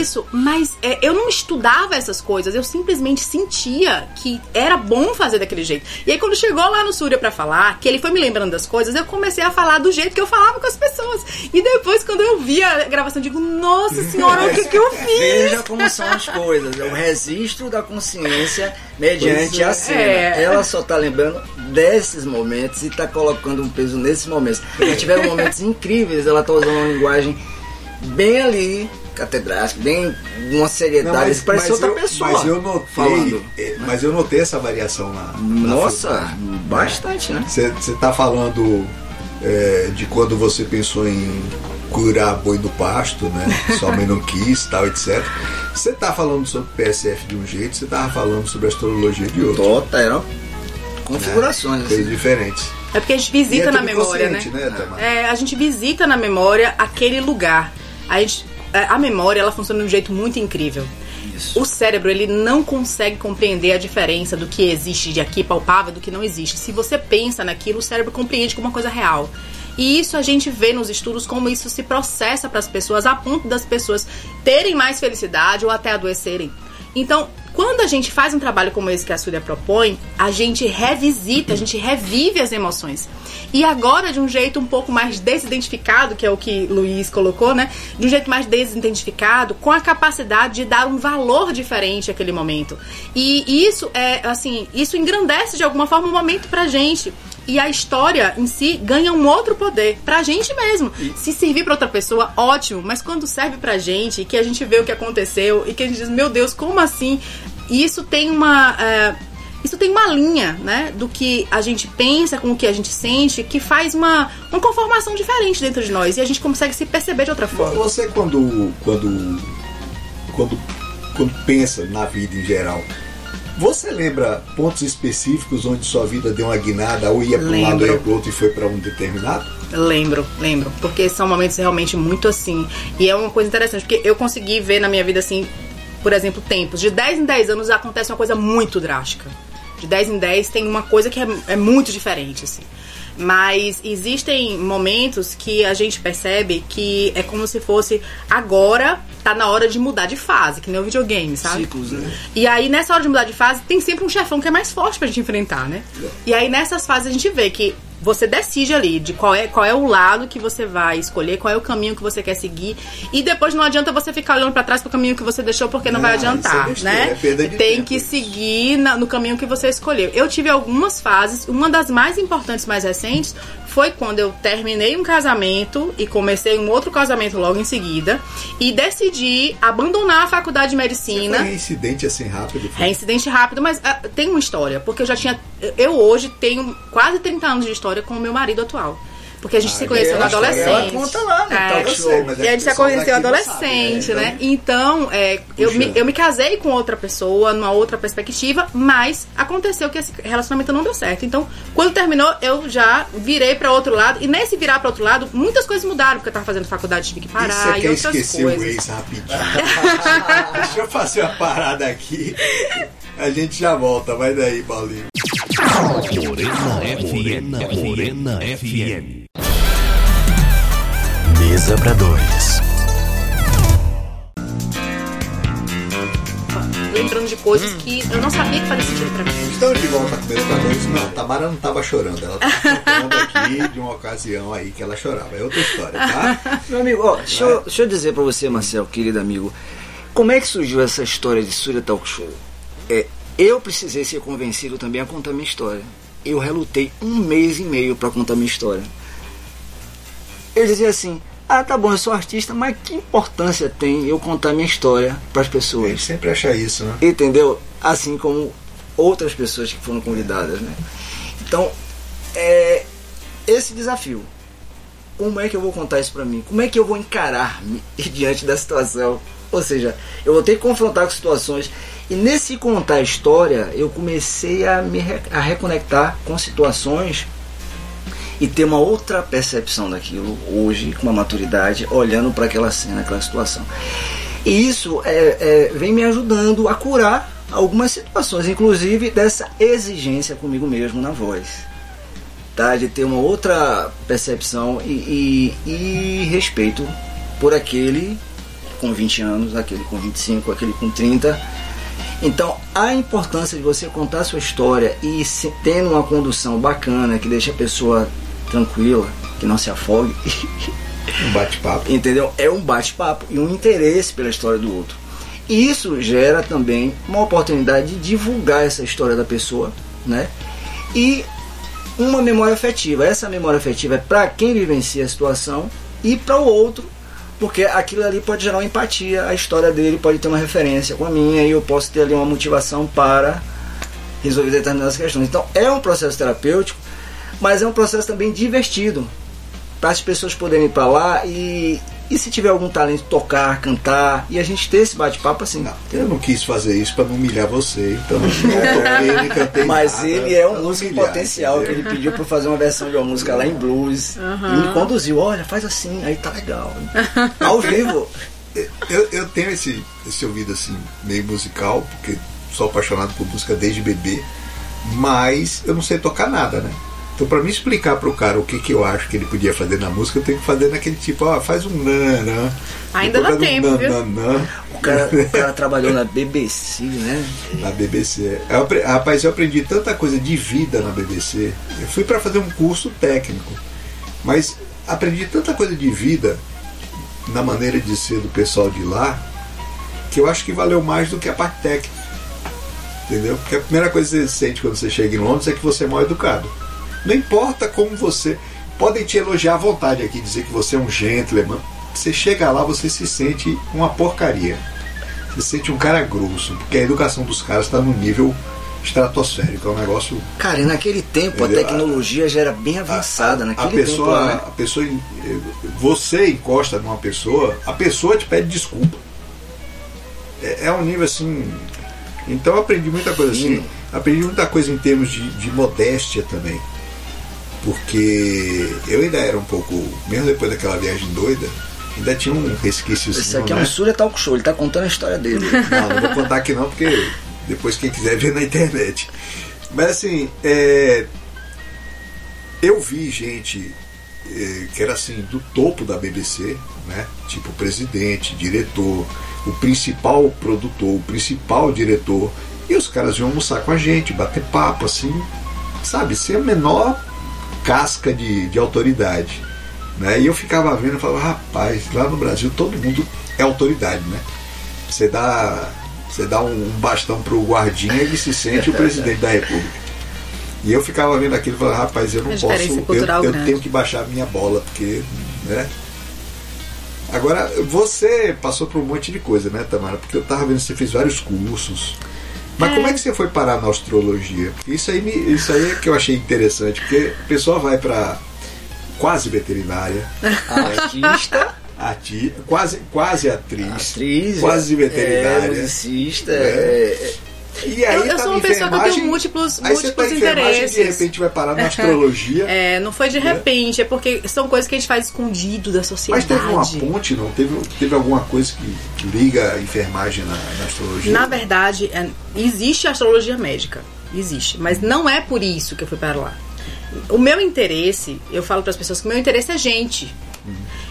isso, mas é, eu não estudava essas coisas, eu simplesmente sentia que era bom fazer daquele jeito. E aí quando chegou lá no Súria pra falar, que ele foi me lembrando das coisas, eu comecei a falar do jeito que eu falava com as pessoas. E depois, quando eu vi a gravação, eu digo, nossa senhora, o que, que eu fiz? Veja como são as coisas. É o registro da consciência mediante Pois é. a cena. É. Ela só tá lembrando desses momentos e tá colocando um peso nesses momentos. Já tiveram momentos incríveis, ela tá usando uma linguagem bem ali, catedrática, bem uma seriedade. Isso parece outra eu, pessoa. mas eu notei, falando. eh, mas eu notei essa variação na. na Nossa, bastante, né? Você está falando é, de quando você pensou em curar boi do pasto, né? Sua mãe não quis, tal, etc. Você está falando sobre PSF de um jeito, você estava falando sobre astrologia de outro. Tota, eram configurações. assim. Coisas diferentes. É porque a gente visita é na memória, né? né, Tamara? É, a gente visita na memória aquele lugar. A, gente, é, a memória, ela funciona de um jeito muito incrível. Isso. O cérebro, ele não consegue compreender a diferença do que existe de aqui palpável do que não existe. Se você pensa naquilo, o cérebro compreende como uma coisa real. E isso a gente vê nos estudos como isso se processa para as pessoas a ponto das pessoas terem mais felicidade ou até adoecerem. Então, quando a gente faz um trabalho como esse que a Súria propõe, a gente revisita, a gente revive as emoções. E agora, de um jeito um pouco mais desidentificado, que é o que Luiz colocou, né? De um jeito mais desidentificado, com a capacidade de dar um valor diferente àquele momento. E isso é, assim, isso engrandece de alguma forma o momento pra gente. E a história em si ganha um outro poder pra gente mesmo. Se servir pra outra pessoa, ótimo. Mas quando serve pra gente, e que a gente vê o que aconteceu, e que a gente diz, meu Deus, como assim? Isso tem uma. é, isso tem uma linha, né? Do que a gente pensa com o que a gente sente, que faz uma, uma conformação diferente dentro de nós. E a gente consegue se perceber de outra forma. Você quando, quando, quando, quando pensa na vida em geral, você lembra pontos específicos onde sua vida deu uma guinada, ou ia para um lado, ia para outro e foi para um determinado? Lembro, lembro. Porque são momentos realmente muito assim. E é uma coisa interessante, porque eu consegui ver na minha vida assim, por exemplo, tempos. De 10 em 10 anos acontece uma coisa muito drástica. De 10 em 10 tem uma coisa que é, é muito diferente, assim. Mas existem momentos que a gente percebe que é como se fosse agora tá na hora de mudar de fase, que nem o videogame, sabe? Ciclos, né? E aí, nessa hora de mudar de fase, tem sempre um chefão que é mais forte pra gente enfrentar, né? E aí, nessas fases, a gente vê que você decide ali de qual é, qual é o lado que você vai escolher, qual é o caminho que você quer seguir. E depois não adianta você ficar olhando pra trás pro caminho que você deixou, porque não, Não, vai é adiantar, besteira, né? é tem tempo que seguir na- no caminho que você escolheu. Eu tive algumas fases, uma das mais importantes, mais recentes, foi quando eu terminei um casamento e comecei um outro casamento logo em seguida e decidi abandonar a faculdade de Você medicina. foi reincidente assim rápido? foi? É incidente rápido, mas ah, tem uma história, porque eu já tinha. Eu hoje tenho quase 30 anos de história com o meu marido atual. Porque a gente Ah, se conheceu eu na que adolescente. ela conta lá no É. talk Eu show. sei, mas é E a que gente o se conheceu adolescente, sabe, né? Então, é, eu, me, eu me casei com outra pessoa, numa outra perspectiva, mas aconteceu que esse relacionamento não deu certo. Então, quando terminou, eu já virei pra outro lado. E nesse virar pra outro lado, muitas coisas mudaram, porque eu tava fazendo faculdade, tive que E parar você e quer outras esquecer o coisas. ex rapidinho? Deixa eu fazer uma parada aqui. A gente já volta. Vai daí, Paulinho. Morena FM. Morena FM. Mesa pra dois. Lembrando de coisas que eu não sabia que fazia sentido pra mim. Estamos de volta com o pra dois. Não, a Tamara não estava chorando. Ela estava contando aqui de uma ocasião aí que ela chorava. É outra história, tá? Meu amigo, ó, deixa, eu, deixa eu dizer pra você, Marcel, querido amigo, como é que surgiu essa história de Surya Talk Show? É, eu precisei ser convencido também a contar minha história. Eu relutei um mês e meio pra contar minha história. Eu dizia assim: ah, tá bom, eu sou artista, mas que importância tem eu contar minha história pras A gente pessoas? sempre acha isso, né? Entendeu? Assim como outras pessoas que foram convidadas, né? Então, é esse desafio. Como é que eu vou contar isso pra mim? Como é que eu vou encarar-me diante da situação? Ou seja, eu vou ter que confrontar com situações. E nesse contar a história, eu comecei a me a reconectar com situações e ter uma outra percepção daquilo hoje, com uma maturidade, olhando para aquela cena, aquela situação. E isso é, é, vem me ajudando a curar algumas situações, inclusive dessa exigência comigo mesmo na voz. Tá? De ter uma outra percepção e, e- e respeito por aquele com 20 anos, aquele com 25, aquele com 30. Então, a importância de você contar sua história e se, tendo uma condução bacana, que deixa a pessoa tranquila, que não se afogue, Um bate-papo. entendeu? É um bate-papo e um interesse pela história do outro. E isso gera também uma oportunidade de divulgar essa história da pessoa, né? E uma memória afetiva. Essa memória afetiva é para quem vivencia a situação e para o outro, porque aquilo ali pode gerar uma empatia, a história dele pode ter uma referência com a minha e eu posso ter ali uma motivação para resolver determinadas questões. Então é um processo terapêutico, mas é um processo também divertido para as pessoas poderem ir para lá e, e se tiver algum talento tocar, cantar e a gente ter esse bate-papo assim. Não, eu não quis fazer isso para não humilhar você, então não toquei, nem cantei Mas nada, ele é um músico humilhar, potencial, que entendeu? ele pediu para fazer uma versão de uma música lá em blues e me conduziu, olha, faz assim, aí tá legal. Ao vivo. Eu, eu tenho esse, esse ouvido assim, meio musical, porque sou apaixonado por música desde bebê, mas eu não sei tocar nada, né? Então, para me explicar pro cara o que, que eu acho que ele podia fazer na música, eu tenho que fazer naquele tipo, ó, faz um nanã. Ainda dá um tempo, nananã. O cara, o cara trabalhou na BBC, né? na BBC. Eu rapaz, eu aprendi tanta coisa de vida na BBC. Eu fui para fazer um curso técnico, mas aprendi tanta coisa de vida na maneira de ser do pessoal de lá que eu acho que valeu mais do que a parte técnica. Entendeu? Porque a primeira coisa que você sente quando você chega em Londres é que você é mal educado. Não importa como você. Podem te elogiar à vontade aqui, dizer que você é um gentleman. Você chega lá, você se sente uma porcaria. Você se sente um cara grosso, porque a educação dos caras está num nível estratosférico. É um negócio. Cara, e naquele tempo a tecnologia já era bem avançada. a, naquele a pessoa, tempo né? a pessoa, você encosta numa pessoa, a pessoa te pede desculpa. É, é um nível assim. Então eu aprendi muita coisa assim. Aprendi muita coisa em termos de, de modéstia também. Porque eu ainda era um pouco, mesmo depois daquela viagem doida, ainda tinha um resquício Esse aqui é né? um Surya Talk Show, ele tá contando a história dele. Não, não vou contar aqui não, porque depois quem quiser ver na internet. Mas assim, é, eu vi gente é, que era assim, do topo da BBC, né? Tipo presidente, diretor, o principal produtor, o principal diretor. E os caras iam almoçar com a gente, bater papo, assim, sabe, sem a menor casca de, de autoridade. Né? E eu ficava vendo e falava, rapaz, lá no Brasil todo mundo é autoridade, né? Você dá, você dá um bastão pro guardinha e ele se sente o presidente da república. E eu ficava vendo aquilo e falava, rapaz, eu não posso, eu, eu tenho que baixar a minha bola, porque, né? Agora, você passou por um monte de coisa, né, Tamara? Porque eu tava vendo que você fez vários cursos. Mas como é que você foi parar na astrologia? Isso aí, me, isso aí é que eu achei interessante, porque o pessoal vai para quase veterinária, Artista, ati, quase, quase atriz, atriz, quase é, veterinária. musicista, É. é, é, E aí Eu, eu tá sou uma pessoa que eu tenho múltiplos, aí você tá múltiplos em enfermagem e de interesses. repente vai parar na astrologia. É, não foi de repente, é porque são coisas que a gente faz escondido da Mas sociedade. teve uma ponte, não? Teve, teve alguma coisa que, que liga a enfermagem na, na astrologia? Na verdade, é- existe a astrologia médica. Existe. Mas não é por isso que eu fui para lá. O meu interesse, eu falo para as pessoas que o meu interesse é gente.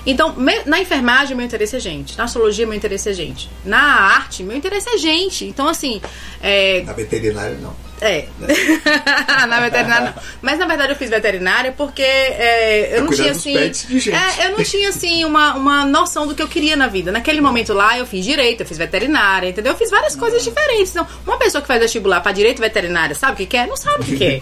Então, me- na enfermagem, meu interesse é gente. Na astrologia, meu interesse é gente. Na arte, meu interesse é gente. Então, assim, é, Na veterinária, não. É. na veterinária não. Mas na verdade eu fiz veterinária porque é, eu Tá não cuidando tinha assim. É, eu não tinha assim uma, uma noção do que eu queria na vida. Naquele momento lá eu fiz direito, eu fiz veterinária, entendeu? Eu fiz várias coisas diferentes. Então, uma pessoa que faz vestibular para direito veterinária sabe o que quer? Não sabe o que quer.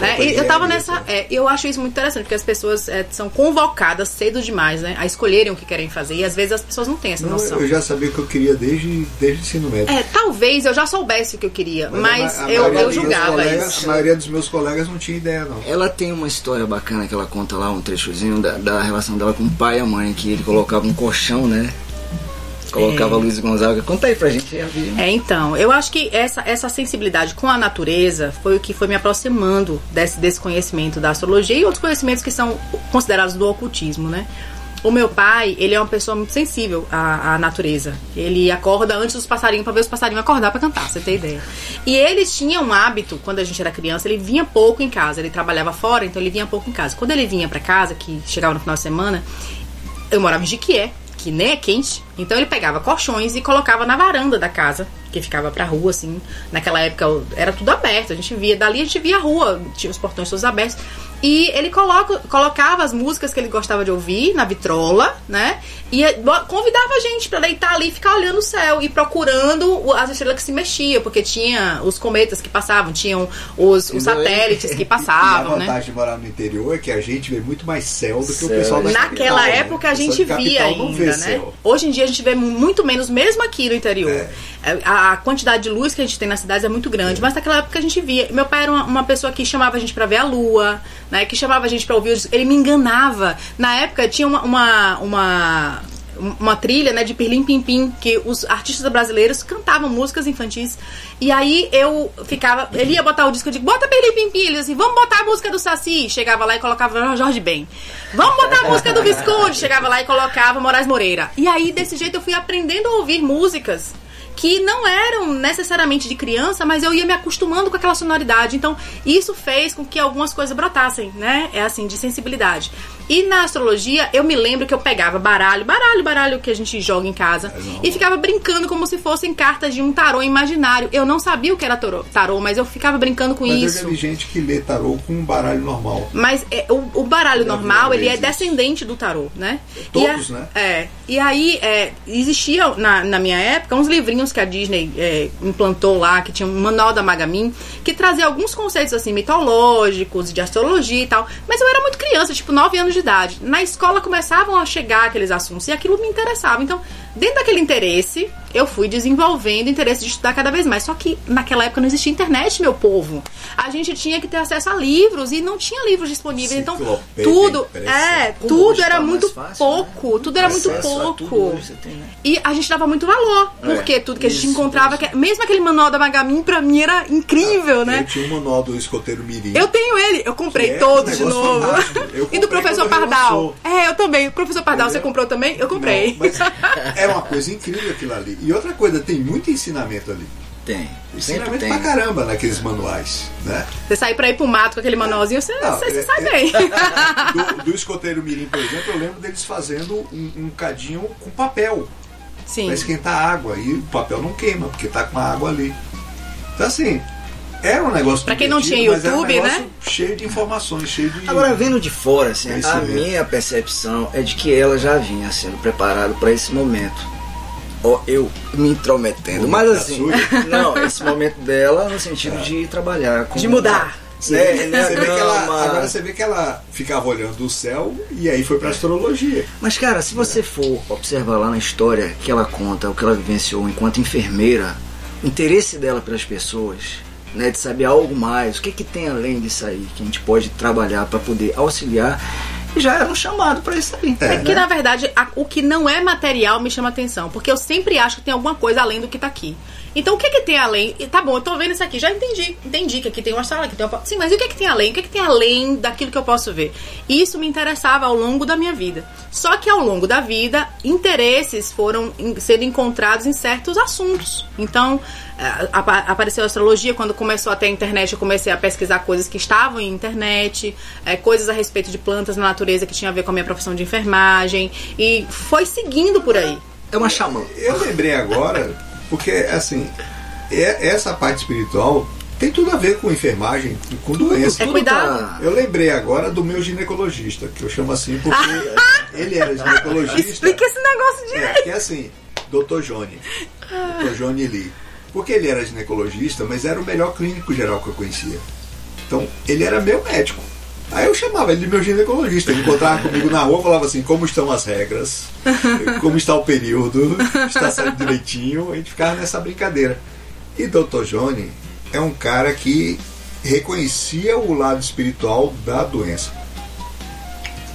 né? E eu tava nessa. é, eu acho isso muito interessante, porque as pessoas é, são convocadas cedo demais, né? A escolherem o que querem fazer. E às vezes as pessoas não têm essa Não, noção. eu já sabia o que eu queria desde, desde o ensino médio. É, talvez eu já soubesse o que eu queria, mas, a ma- a eu, julgava colegas- isso. A maioria dos meus colegas não tinha ideia, não. Ela tem uma história bacana que ela conta lá, um trechozinho da, da relação dela com o pai e a mãe, que ele colocava um colchão, né? Colocava É. Luiz Gonzaga. Conta aí pra gente. É, então, eu acho que essa, essa sensibilidade com a natureza foi o que foi me aproximando desse, desse conhecimento da astrologia e outros conhecimentos que são considerados do ocultismo, né? O meu pai, ele é uma pessoa muito sensível à, à natureza. Ele acorda antes dos passarinhos pra ver os passarinhos acordar pra cantar, você tem ideia. E ele tinha um hábito, quando a gente era criança, ele vinha pouco em casa. Ele trabalhava fora, então ele vinha pouco em casa. Quando ele vinha pra casa, que chegava no final de semana, eu morava em Jiquié, que nem é quente. Então ele pegava colchões e colocava na varanda da casa, que ficava pra rua, assim. Naquela época era tudo aberto, a gente via, dali a gente via a rua, tinha os portões todos abertos. E ele coloca, colocava as músicas que ele gostava de ouvir na vitrola, né? E eh, convidava a gente pra deitar ali e ficar olhando o céu e procurando o- as estrelas que se mexiam, porque tinha os cometas que passavam, tinham os, os Entendeu? satélites que e a passavam, né? vantagem de morar no interior é que a gente vê muito mais céu do que Céu. o pessoal da Naquela capital, né? época a O pessoal gente via capital ainda, né? céu. Hoje em dia a gente vê mu- muito menos, mesmo aqui no interior. É, A, a quantidade de luz que a gente tem nas cidades é muito grande, mas naquela época a gente via. Meu pai era uma, uma pessoa que chamava a gente pra ver a lua, né? Que chamava a gente pra ouvir. os- Ele me enganava. Na época tinha uma, uma, uma uma trilha, né, de Pirlim Pim Pim, que os artistas brasileiros cantavam músicas infantis. E aí eu ficava, ele ia botar o disco, eu digo, bota Pirlim Pim Pim, ele assim, vamos botar a música do Saci. Chegava lá e colocava Jorge Ben. Vamos botar a música do Visconde. Chegava lá e colocava Moraes Moreira. E aí desse jeito eu fui aprendendo a ouvir músicas que não eram necessariamente de criança, mas eu ia me acostumando com aquela sonoridade. Então, isso fez com que algumas coisas brotassem, né? É assim, de sensibilidade. E na astrologia, eu me lembro que eu pegava baralho, baralho, baralho que a gente joga em casa, e ficava brincando como se fossem cartas de um tarô imaginário. Eu não sabia o que era tarô, tarô mas eu ficava brincando com Mas eu isso. já vi gente que lê tarô com um baralho normal. Mas é, o, o baralho normal, ele é descendente do tarô, né? Todos, e a- né? É. E aí, é, existia na, na minha época uns livrinhos que a Disney é, implantou lá, que tinha um manual da Magamin, que trazia alguns conceitos assim, mitológicos, de astrologia e tal. Mas eu era muito criança, tipo 9 anos de idade. Na escola começavam a chegar aqueles assuntos e aquilo me interessava. Então, dentro daquele interesse, eu fui desenvolvendo o interesse de estudar cada vez mais. Só que naquela época não existia internet, meu povo. A gente tinha que ter acesso a livros e não tinha livros disponíveis. Então, tudo, é, Como tudo hoje era tá muito fácil, pouco. Tudo era muito a tudo pouco. você tem, né? E a gente dava muito valor, porque tudo que a gente isso, encontrava, que- mesmo aquele manual da Magamin, pra mim era incrível, Eu né? tinha um manual do escoteiro Mirim. Eu tenho ele, eu comprei é todos um de novo. Eu E do professor Pardal. É, eu também. O professor Pardal, você Entendeu? comprou também? Eu comprei. Não, é uma coisa incrível aquilo ali. E outra coisa, tem muito ensinamento ali. Tem. Sempre Ensinamento tem. pra caramba naqueles manuais, né? Você sair pra ir pro mato com aquele manualzinho, você, Não, você se é- sai é- bem. Do, do escoteiro Mirim, por exemplo, eu lembro deles fazendo um, um cadinho com papel Sim. pra esquentar a água. E o papel não queima, porque tá com a água ali. Então assim, era um negócio Pra quem não tinha mas era um YouTube, negócio né? Cheio de informações, cheio de. Agora, vendo de fora, assim, a Conhecimento. minha percepção é de que ela já vinha sendo preparada para esse momento. Ó, eu me intrometendo. Mas da assim, não, esse momento dela no sentido de trabalhar com. De mudar. Você, Né, vê- né, você vê ela, agora você vê que ela ficava olhando o céu e aí foi pra astrologia. Mas, cara, se você for observar lá na história que ela conta, o que ela vivenciou enquanto enfermeira, o interesse dela pelas pessoas, né, de saber algo mais, o que, que tem além disso aí que a gente pode trabalhar para poder auxiliar já era um chamado pra isso aí. É que, né? na verdade, a- o que não é material me chama atenção. Porque eu sempre acho que tem alguma coisa além do que tá aqui. Então, o que que tem além? E Tá bom, eu tô vendo isso aqui, já entendi. Entendi que aqui tem uma sala, que tem uma... Sim, mas e o que que tem além? O que que tem além daquilo que eu posso ver? E Isso me interessava ao longo da minha vida. Só que ao longo da vida, interesses foram sendo encontrados em certos assuntos. Então, eh, apa- apareceu a astrologia, quando começou até a internet, eu comecei a pesquisar coisas que estavam em internet, eh, coisas a respeito de plantas na natureza que tinha a ver com a minha profissão de enfermagem. E foi seguindo por aí. É uma xamã. Eu lembrei agora, porque assim, é- essa parte espiritual tem tudo a ver com enfermagem, com doença. É cuidado. tá- Eu lembrei agora do meu ginecologista, que eu chamo assim porque ele era ginecologista. Explica esse negócio É, direito. que é assim, Dr. Johnny. Dr. Johnny Lee. Porque ele era ginecologista, mas era o melhor clínico geral que eu conhecia. Então, ele era meu médico. Aí eu chamava ele de meu ginecologista. Ele encontrava comigo na rua falava assim, como estão as regras, como está o período, está saindo direitinho. A gente ficava nessa brincadeira. E Dr. Johnny é um cara que reconhecia o lado espiritual da doença.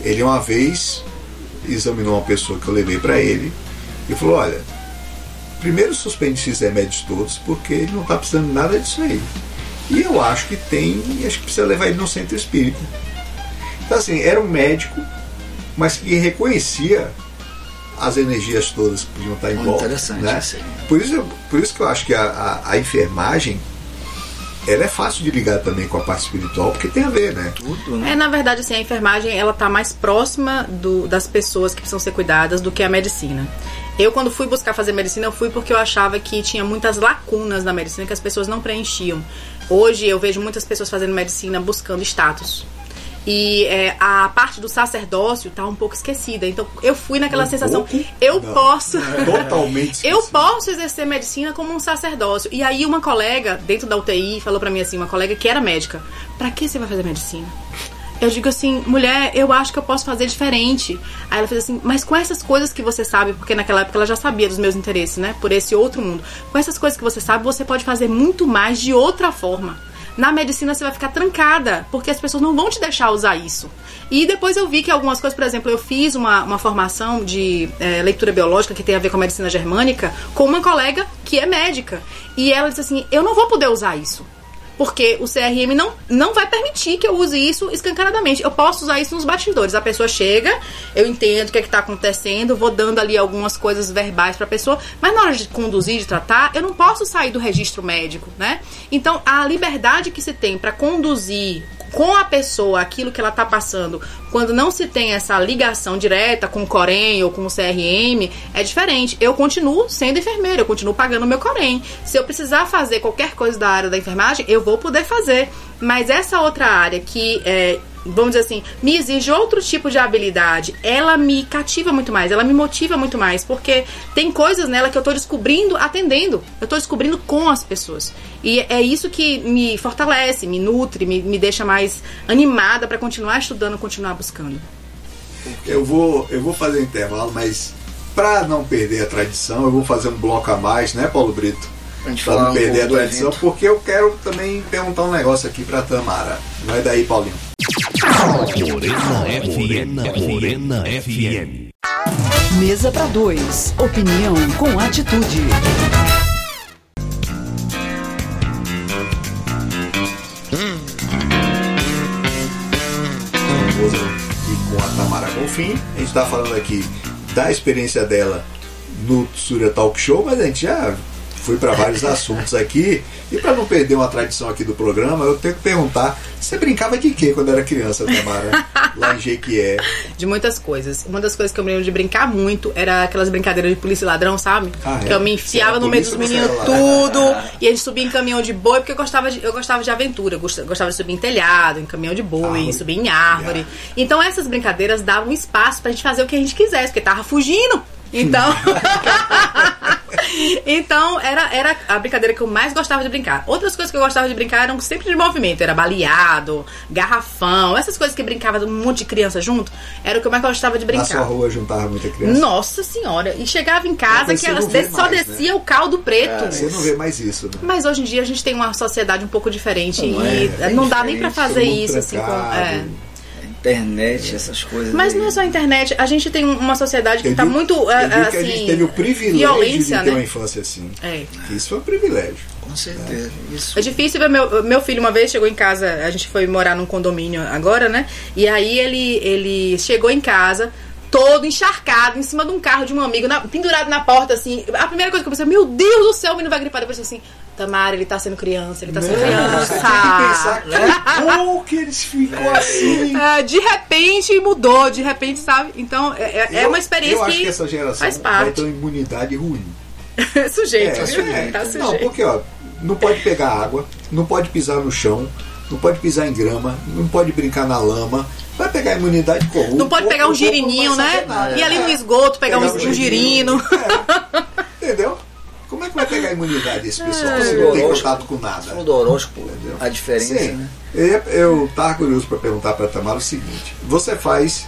Ele uma vez examinou uma pessoa que eu levei para ele e falou: Olha, primeiro suspende esses remédios todos porque ele não está precisando nada disso aí. E eu acho que tem, acho que precisa levar ele no centro espírita. Então, assim, era um médico, mas que reconhecia as energias todas que podiam estar em volta. interessante né? Por, isso, por isso que eu acho que a, a, a enfermagem ela é fácil de ligar também com a parte espiritual, porque tem a ver, né? Tudo, né? É, na verdade, assim, a enfermagem ela tá mais próxima do- das pessoas que precisam ser cuidadas do que a medicina. Eu, quando fui buscar fazer medicina, eu fui porque eu achava que tinha muitas lacunas na medicina que as pessoas não preenchiam. Hoje eu vejo muitas pessoas fazendo medicina buscando status. E é, a parte do sacerdócio tá um pouco esquecida. Então eu fui naquela Um sensação. pouco? Eu Não. posso. Totalmente Eu posso exercer medicina como um sacerdócio. E aí uma colega, dentro da UTI, falou pra mim assim, uma colega que era médica, pra que você vai fazer medicina? Eu digo assim, mulher, eu acho que eu posso fazer diferente. Aí ela fez assim, mas com essas coisas que você sabe, porque naquela época ela já sabia dos meus interesses, né? Por esse outro mundo. Com essas coisas que você sabe, você pode fazer muito mais de outra forma. Na medicina você vai ficar trancada, porque as pessoas não vão te deixar usar isso. E depois eu vi que algumas coisas, por exemplo, eu fiz uma, uma formação de eh, leitura biológica que tem a ver com a medicina germânica com uma colega que é médica. E ela disse assim: eu não vou poder usar isso. Porque o CRM não, não vai permitir que eu use isso escancaradamente. Eu posso usar isso nos bastidores. A pessoa chega, eu entendo o que é está acontecendo, vou dando ali algumas coisas verbais para a pessoa, mas na hora de conduzir, de tratar, eu não posso sair do registro médico, né? Então, a liberdade que se tem para conduzir com a pessoa aquilo que ela está passando, quando não se tem essa ligação direta com o Corém ou com o CRM, é diferente. Eu continuo sendo enfermeira, eu continuo pagando meu Corém. Se eu precisar fazer qualquer coisa da área da enfermagem, eu vou poder fazer. Mas essa outra área que é, vamos dizer assim, me exige outro tipo de habilidade, ela me cativa muito mais, ela me motiva muito mais, porque tem coisas nela que eu tô descobrindo atendendo, eu tô descobrindo com as pessoas. E é isso que me fortalece, me nutre, me, me deixa mais animada para continuar estudando, continuar buscando. Eu vou, eu vou fazer intervalo, mas para não perder a tradição, eu vou fazer um bloco a mais, né, Paulo Brito? Pra gente falar não um perder a tradição, porque eu quero também perguntar um negócio aqui pra Tamara. Vai daí, Paulinho. Morena FM. Morena FM. Mesa para dois. Opinião com atitude. e com a Tamara Bonfim. A gente está falando aqui da experiência dela no Surya Talk Show, mas a gente já foi para vários assuntos aqui. E para não perder uma tradição aqui do programa, eu tenho que perguntar: você brincava de quê quando era criança, Tamara? Lá em Jequié. De muitas coisas. Uma das coisas que eu me lembro de brincar muito era aquelas brincadeiras de polícia e ladrão, sabe? Ah, é? Que eu me enfiava no meio dos meninos tudo. e a gente subia em caminhão de boi, porque eu gostava de, eu gostava de aventura. Eu gosta- gostava de subir em telhado, em caminhão de boi, Árvore. subir em árvore. Então essas brincadeiras davam espaço pra gente fazer o que a gente quisesse, porque tava fugindo. Então. então, era, era a brincadeira que eu mais gostava de brincar. Outras coisas que eu gostava de brincar eram sempre de movimento. Era baleado, garrafão, essas coisas que brincava um monte de criança junto. Era o que eu mais gostava de Na sua brincar. rua juntava muita criança. Nossa senhora! E chegava em casa que elas só mais, descia o caldo preto. Você não vê mais isso, né? Mas hoje em dia a gente tem uma sociedade um pouco diferente Não e é, bem não dá nem pra diferente, fazer isso assim com. trancado. é. Internet, essas coisas. Mas aí. não é só a internet, a gente tem um- uma sociedade que está muito eu digo assim, que a gente teve o privilégio violência, de ter né? uma infância assim. É. Isso foi um privilégio. Com certeza. Isso. É difícil ver meu, meu filho uma vez chegou em casa, a gente foi morar num condomínio agora, né? E aí ele, ele chegou em casa todo encharcado em cima de um carro de um amigo, na- pendurado na porta, assim. A primeira coisa que eu pensei, meu Deus do céu, o menino vai gripar. Depois eu pensei assim, Tamara, ele tá sendo criança, ele tá sendo Você tem que pensar criança. que bom que eles ficam assim. É, de repente mudou, de repente, sabe? Então é, é- é Eu- uma experiência Eu acho que, que essa geração faz vai parte. ter uma imunidade ruim. sujeito, É, viu? é. Tá Não, sujeito. porque ó, não pode pegar água, não pode pisar no chão, não pode pisar em grama, não pode brincar na lama. Vai pegar a imunidade como? Não pode pegar um girininho, né? E ali no esgoto pegar um, um girino. É. Entendeu? Como é que vai pegar a imunidade esse pessoal É. se não tem contato com nada? Do horóscopo, Entendeu? a diferença, Sim. né? Eu- Eu tava curioso para perguntar para Tamara o seguinte: você faz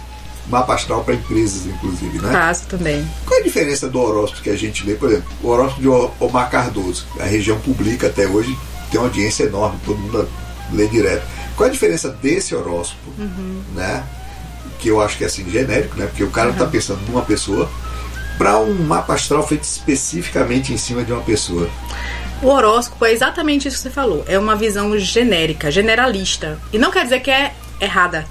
mapa astral para empresas, inclusive, né? Faço também. Qual é a diferença do horóscopo que a gente lê? Por exemplo, o horóscopo de O- Omar Cardoso, a região publica até hoje, tem uma audiência enorme, todo mundo lê direto. Qual é a diferença desse horóscopo, né? Que eu acho que é assim, genérico, né? Porque o cara está pensando numa pessoa, para um mapa astral feito especificamente em cima de uma pessoa. O horóscopo é exatamente isso que você falou. É uma visão genérica, generalista. E não quer dizer que é errada.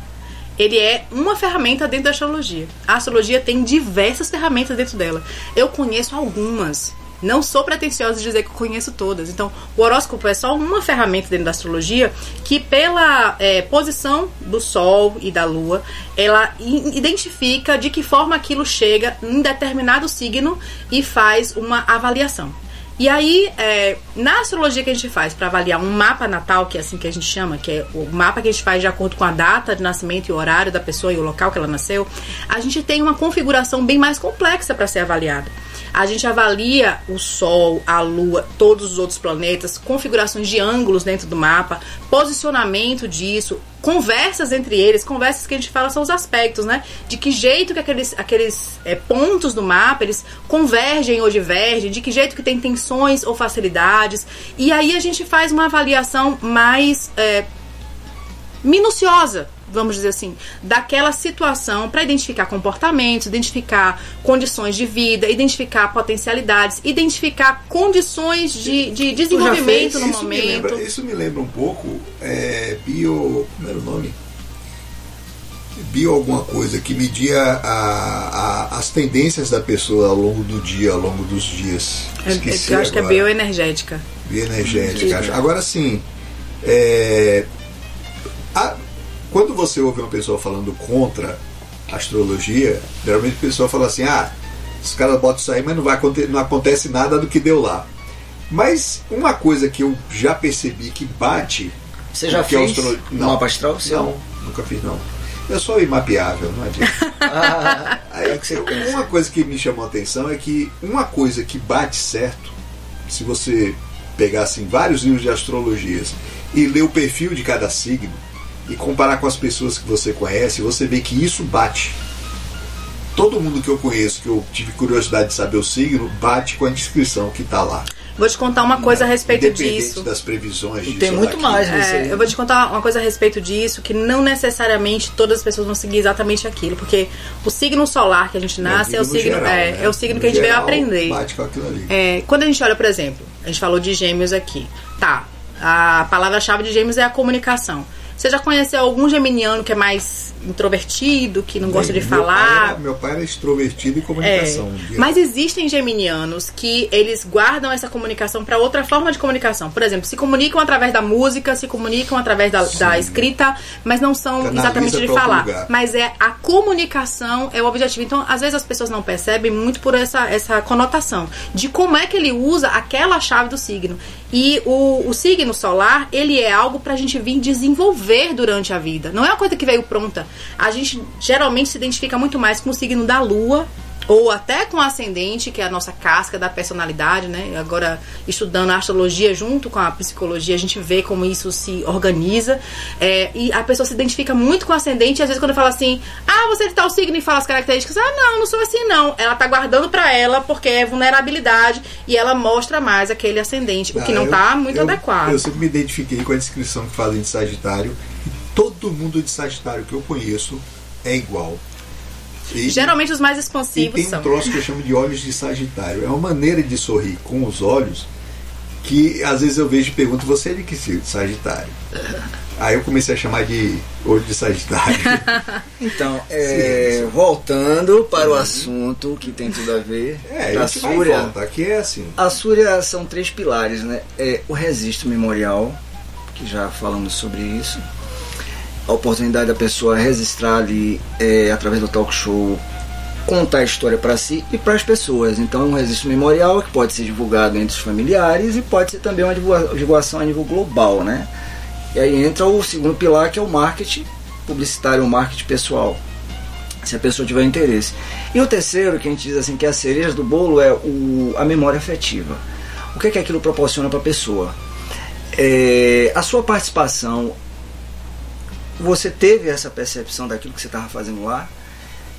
Ele é uma ferramenta dentro da astrologia. A astrologia tem diversas ferramentas dentro dela. Eu conheço algumas. Não sou pretensiosa de dizer que eu conheço todas. Então, o horóscopo é só uma ferramenta dentro da astrologia que, pela é, posição do Sol e da Lua, ela identifica de que forma aquilo chega em determinado signo e faz uma avaliação. E aí, é, na astrologia que a gente faz para avaliar um mapa natal, que é assim que a gente chama, que é o mapa que a gente faz de acordo com a data de nascimento e o horário da pessoa e o local que ela nasceu, a gente tem uma configuração bem mais complexa para ser avaliada. A gente avalia o Sol, a Lua, todos os outros planetas, configurações de ângulos dentro do mapa, posicionamento disso, conversas entre eles, conversas que a gente fala são os aspectos, né? De que jeito que aqueles, aqueles é, pontos do mapa eles convergem ou divergem, de que jeito que tem tensões ou facilidades. E aí a gente faz uma avaliação mais é, minuciosa, vamos dizer assim, daquela situação para identificar comportamentos, identificar condições de vida, identificar potencialidades, identificar condições de, de desenvolvimento no isso Me momento. lembra, isso me lembra um pouco é, bio. Como era o nome? Bio alguma coisa que media a- a- as tendências da pessoa ao longo do dia, ao longo dos dias. É- é- Esqueci eu acho que é agora. bioenergética. bioenergética. Agora sim, é, a- quando você ouve uma pessoa falando contra a astrologia, geralmente a pessoa fala assim: ah, os caras botam isso aí, mas não, vai, não acontece nada do que deu lá. Mas uma coisa que eu já percebi que bate. Você já é o fez astrolo- um mapa astral? Seu? Não, nunca fiz não. Eu sou imapeável, não adianta. Ah, Aí, é que você pensa. uma coisa que me chamou a atenção é que uma coisa que bate certo, se você pegar assim, vários livros de astrologias e ler o perfil de cada signo e comparar com as pessoas que você conhece, você vê que isso bate. Todo mundo que eu conheço, que eu tive curiosidade de saber o signo, bate com a descrição que está lá. Vou te contar uma coisa a respeito disso. das previsões disso tem muito mais É, nesse aí. eu vou te contar uma coisa a respeito disso, que não necessariamente todas as pessoas vão seguir exatamente aquilo, porque o signo solar que a gente nasce é, o no signo, geral, é, né? é o signo No que a gente veio geral, aprender. Bate com aquilo ali. É, quando a gente olha, por exemplo, a gente falou de gêmeos aqui. Tá, a palavra-chave de gêmeos é a comunicação. Você já conheceu algum geminiano que é mais introvertido, que não gosta de Meu falar? pai era- meu pai era extrovertido em É, comunicação. dia. mas existem geminianos que eles guardam essa comunicação para outra forma de comunicação. Por exemplo, se comunicam através da música, se comunicam através da, da escrita, mas não são Canaliza exatamente de falar. lugar. Mas é a comunicação é o objetivo. Então, às vezes as pessoas não percebem muito por essa, essa conotação de como é que ele usa aquela chave do signo. E o, o signo solar, ele é algo pra gente vir desenvolver durante a vida. Não é uma coisa que veio pronta. A gente geralmente se identifica muito mais com o signo da lua, ou até com o ascendente, que é a nossa casca da personalidade, né? Agora, estudando a astrologia junto com a psicologia, a gente vê como isso se organiza. É, e a pessoa se identifica muito com o ascendente, e às vezes quando fala assim, ah, você é de tal signo e fala as características, ah, não, não sou assim, não. Ela tá guardando pra ela porque é vulnerabilidade e ela mostra mais aquele ascendente, o que Ah, não eu- tá muito eu- adequado. Eu sempre me identifiquei com a descrição que fazem de Sagitário. E todo mundo de Sagitário que eu conheço é igual. E, Geralmente os mais e expansivos tem um são. troço que eu chamo de olhos de Sagitário. É uma maneira de sorrir com os olhos que às vezes eu vejo e pergunto, você é de que signo? Sagitário. Aí eu comecei a chamar de olho de Sagitário. Então, é, voltando para o assunto que tem tudo a ver, É, a e Súria. volta. Aqui é assim. A Súria são três pilares, né? É o registro memorial, que já falamos sobre isso. A oportunidade da pessoa registrar ali, é, através do talk show, contar a história para si e para as pessoas. Então, é um registro memorial que pode ser divulgado entre os familiares e pode ser também uma divulga- divulgação a nível global, né? E aí entra o segundo pilar, que é o marketing publicitário, o marketing pessoal se a pessoa tiver interesse. E o terceiro, que a gente diz assim que é a cereja do bolo, é o, a memória afetiva. O que é que aquilo proporciona para a pessoa? É, a sua participação, você teve essa percepção daquilo que você estava fazendo lá?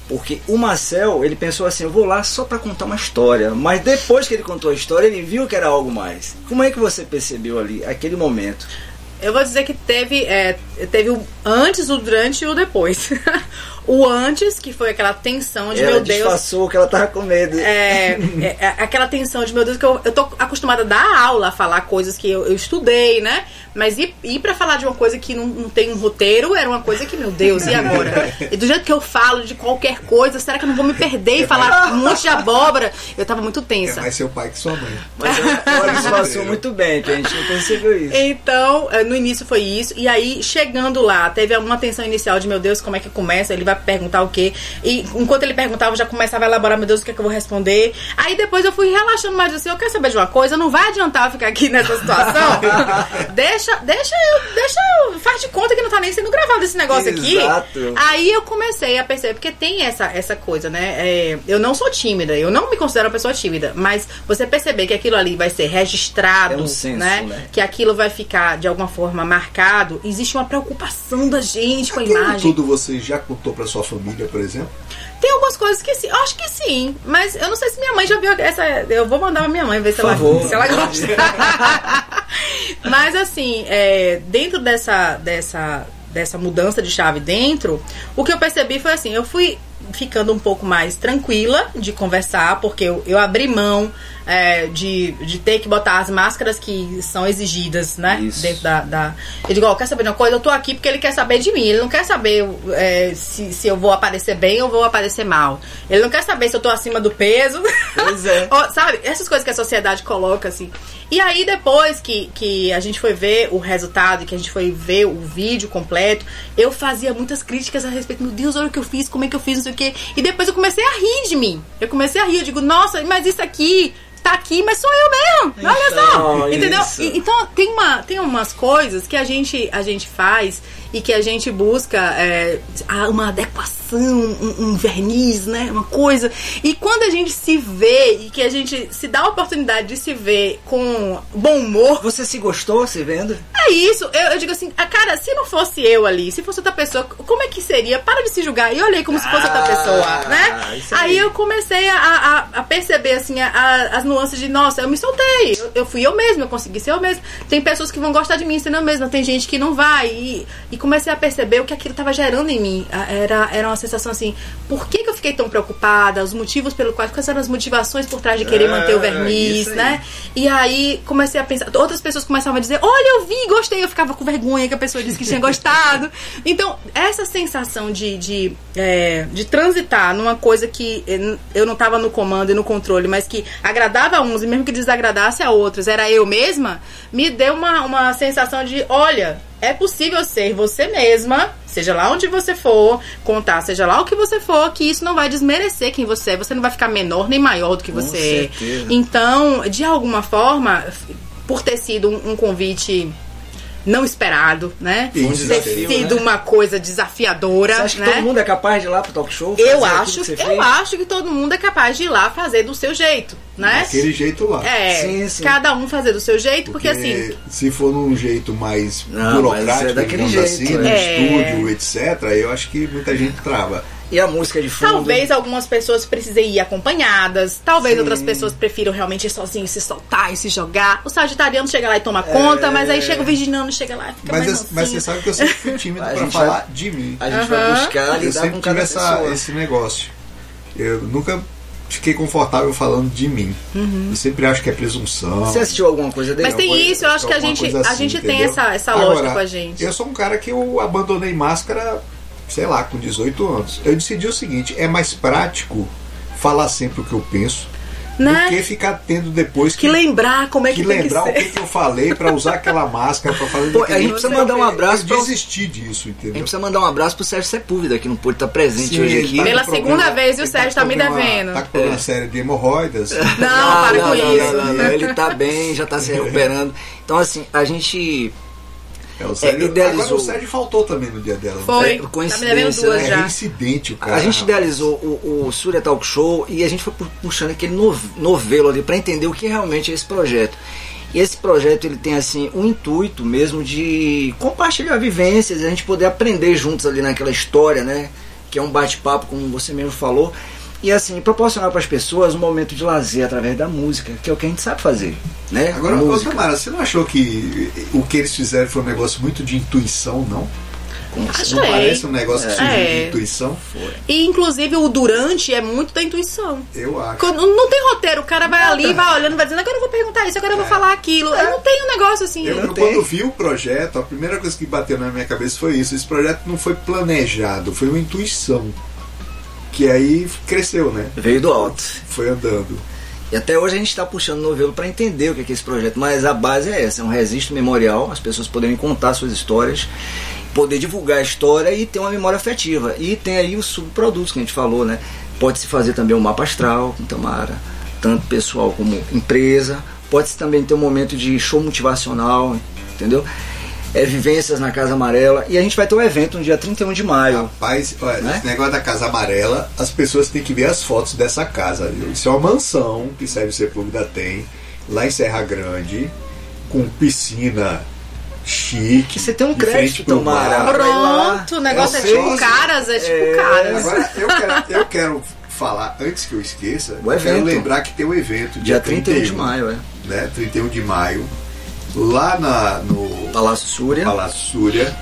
Porque o Marcel, ele pensou assim, eu vou lá só para contar uma história. Mas depois que ele contou a história, ele viu que era algo mais. Como é que você percebeu ali, aquele momento? Eu vou dizer que teve, é, teve o antes, o durante e o depois. o antes, que foi aquela tensão de ela meu Deus. disfarçou que ela tava com medo. É, é, é aquela tensão de meu Deus, que eu, eu tô acostumada a dar aula, a falar coisas que eu, eu estudei, né? Mas ir, ir pra falar de uma coisa que não, não tem um roteiro era uma coisa que, meu Deus, e agora? E do jeito que eu falo de qualquer coisa, será que eu não vou me perder e falar um monte de abóbora? Eu tava muito É tensa. mais seu pai que sua mãe. Mas ela, ela disfarçou muito bem, que a gente não percebeu isso. Então, eh, no início foi isso. E aí, chegando lá, teve uma tensão inicial de, meu Deus, como é que começa? Ele vai perguntar o quê? E enquanto ele perguntava, eu já começava a elaborar, meu Deus, o que é que eu vou responder? Aí depois eu fui relaxando mais assim, eu quero saber de uma coisa, não vai adiantar eu ficar aqui nessa situação. deixa, deixa eu, deixa eu, faz de conta que não tá nem sendo gravado esse negócio aqui. Exato. Aí eu comecei a perceber, porque tem essa, essa coisa, né? É, eu não sou tímida, eu não me considero uma pessoa tímida, mas você perceber que aquilo ali vai ser registrado, É um senso, né? né? Que aquilo vai ficar de alguma forma marcado, existe uma preocupação da gente com a Aquilo imagem. tudo você já contou pra sua família, por exemplo? Tem algumas coisas que sim, eu acho que sim, mas eu não sei se minha mãe já viu essa. Eu vou mandar pra minha mãe ver se, ela, se ela gosta. mas assim, é, dentro dessa, dessa, dessa mudança de chave dentro, o que eu percebi foi assim, eu fui ficando um pouco mais tranquila de conversar, porque eu, eu abri mão é, de, de ter que botar as máscaras que são exigidas, né? Isso. Dentro da, da- Eu digo, ó, quer saber de uma coisa? Eu tô aqui porque ele quer saber de mim. Ele não quer saber é, se, se eu vou aparecer bem ou vou aparecer mal. Ele não quer saber se eu tô acima do peso. Pois é. Ó, sabe? Essas coisas que a sociedade coloca, assim. E aí, depois que, que a gente foi ver o resultado e que a gente foi ver o vídeo completo, eu fazia muitas críticas a respeito. Meu Deus, olha o que eu fiz, como é que eu fiz, não sei o quê. E depois eu comecei a rir de mim. Eu comecei a rir. Eu digo, nossa, mas isso aqui tá aqui, mas sou eu mesmo. Olha Então, só. Entendeu? isso. Então tem, uma, tem umas coisas que a gente, a gente faz e que a gente busca é, a- uma adequação, um, um verniz, né? Uma coisa. E quando a gente se vê e que a gente se dá a oportunidade de se ver com bom humor, Você se gostou se vendo? é isso. Eu, eu digo assim, ah, cara, se não fosse eu ali, se fosse outra pessoa, como é que seria? Para de se julgar e olhei como se fosse outra Ah, pessoa, né? isso aí. Aí eu comecei a, a- a perceber, assim, a- a- as nuances de, nossa, eu me soltei. Eu, eu fui eu mesma, eu consegui ser eu mesma. Tem pessoas que vão gostar de mim sendo eu mesma, tem gente que não vai. E, e comecei a perceber o que aquilo estava gerando em mim. Era, era uma sensação assim, por que, que eu fiquei tão preocupada? Os motivos pelo quais, quais eram as motivações por trás de querer É, manter o verniz, né? E aí comecei a pensar, outras pessoas começavam a dizer, olha, eu vi, gostei, eu ficava com vergonha que a pessoa disse que tinha gostado. Então, essa sensação de, de, é, de transitar numa coisa que eh, eu não estava no comando e no controle, mas que agradava a uns e mesmo que desagradasse a outros, era eu mesma, me deu uma, uma sensação de, olha, é possível ser você mesma, seja lá onde você for, contar, seja lá o que você for, que isso não vai desmerecer quem você é, você não vai ficar menor nem maior do que Com você certeza. é. Então, de alguma forma, por ter sido um, um convite não esperado, né? Um ter desafio, sido uma coisa desafiadora, Você acha que né? todo mundo é capaz de ir lá pro talk show? fazer Eu acho, que você eu fez? acho que todo mundo é capaz de ir lá fazer do seu jeito, né? Daquele jeito lá. É, Sim, sim. cada um fazer do seu jeito, porque, assim, se for num jeito mais Não, mas burocrático, é daquele digamos jeito, assim, no é. estúdio, etc., eu acho que muita gente trava. E a música de fundo. Talvez algumas pessoas precisem ir acompanhadas, talvez Sim. outras pessoas prefiram realmente ir sozinho, se soltar e se jogar. O sagitariano chega lá e toma conta, mas aí chega o virginiano, chega lá e fica Mas, mais eu- mas você sabe que eu sempre fui tímido pra falar vai- de mim. A gente Aham. vai buscar Eu lidar sempre com tive cada essa, pessoa. esse negócio. Eu nunca fiquei confortável falando de mim. Eu sempre acho que é presunção. Você assistiu alguma coisa dele? Mas tem Alguma- isso, eu acho que a gente, coisa a assim, gente tem entendeu? essa, essa Agora, lógica com a gente. Eu sou um cara que eu abandonei máscara, sei lá, com 18 anos. Eu decidi o seguinte: é mais prático falar sempre o que eu penso Né? do que ficar tendo depois Que lembrar como é que, que tem lembrar que o que, que eu falei pra usar aquela máscara pra fazer Pô, a gente precisa mandar um abraço eu pra- desisti disso, A gente entendeu? precisa mandar um abraço pro Sérgio Sepúlveda, que não pôde estar presente Sim, hoje aqui. tá com Pela problema- segunda vez, e o Sérgio com tá me problema- devendo. Tá com uma série de hemorroidas. Não, para com isso. não, não, Ele tá bem, já tá se recuperando. Então, assim, a gente. É, o Sérgio, idealizou. Agora o Sérgio faltou também no dia dela. Foi. É, Tá me coincidência, duas né? É já. reincidente o cara. A gente idealizou o, o Surya Talk Show e a gente foi pu- puxando aquele no- novelo ali para entender o que realmente é esse projeto. E esse projeto ele tem assim o intuito mesmo de compartilhar vivências, a gente poder aprender juntos ali naquela história, né? Que é um bate-papo, como você mesmo falou. E assim, proporcionar para as pessoas um momento de lazer através da música, que é o que a gente sabe fazer, né? Agora. Tamara, você não achou que o que eles fizeram foi um negócio muito de intuição, não? Como Acho Não Sei. parece um negócio que surgiu É. de intuição? E inclusive o durante é muito da intuição. Eu acho. Quando- Não tem roteiro, o cara vai ali, vai olhando, vai dizendo, agora eu vou perguntar isso, agora eu vou falar aquilo. É. Não tem um negócio assim. Eu, eu quando vi o projeto, a primeira coisa que bateu na minha cabeça foi isso. Esse projeto não foi planejado, foi uma intuição. Que aí cresceu, né? Veio do alto. Foi andando. E até hoje a gente está puxando novelo para entender o que é, que é esse projeto, mas a base é essa, é um registro memorial, as pessoas poderem contar suas histórias, poder divulgar a história e ter uma memória afetiva. E tem aí os subprodutos que a gente falou, né? Pode-se fazer também um mapa astral com Tamara, tanto pessoal como empresa. Pode-se também ter um momento de show motivacional, entendeu? É, vivências na Casa Amarela. E a gente vai ter um evento no dia 31 de maio. Rapaz, olha, Né? esse negócio da Casa Amarela, as pessoas têm que ver as fotos dessa casa, viu? Isso é uma mansão que Sérgio Sepúlveda tem, lá em Serra Grande, com piscina chique. Você tem um crédito, mar. Pronto, o negócio é, É tipo caras, é tipo É, caras. Agora, eu quero, eu quero falar, antes que eu esqueça, O eu quero lembrar que tem um evento Dia 31 de maio, é. né? 31 de maio, lá na, no Palácio Súria. Palácio Súria,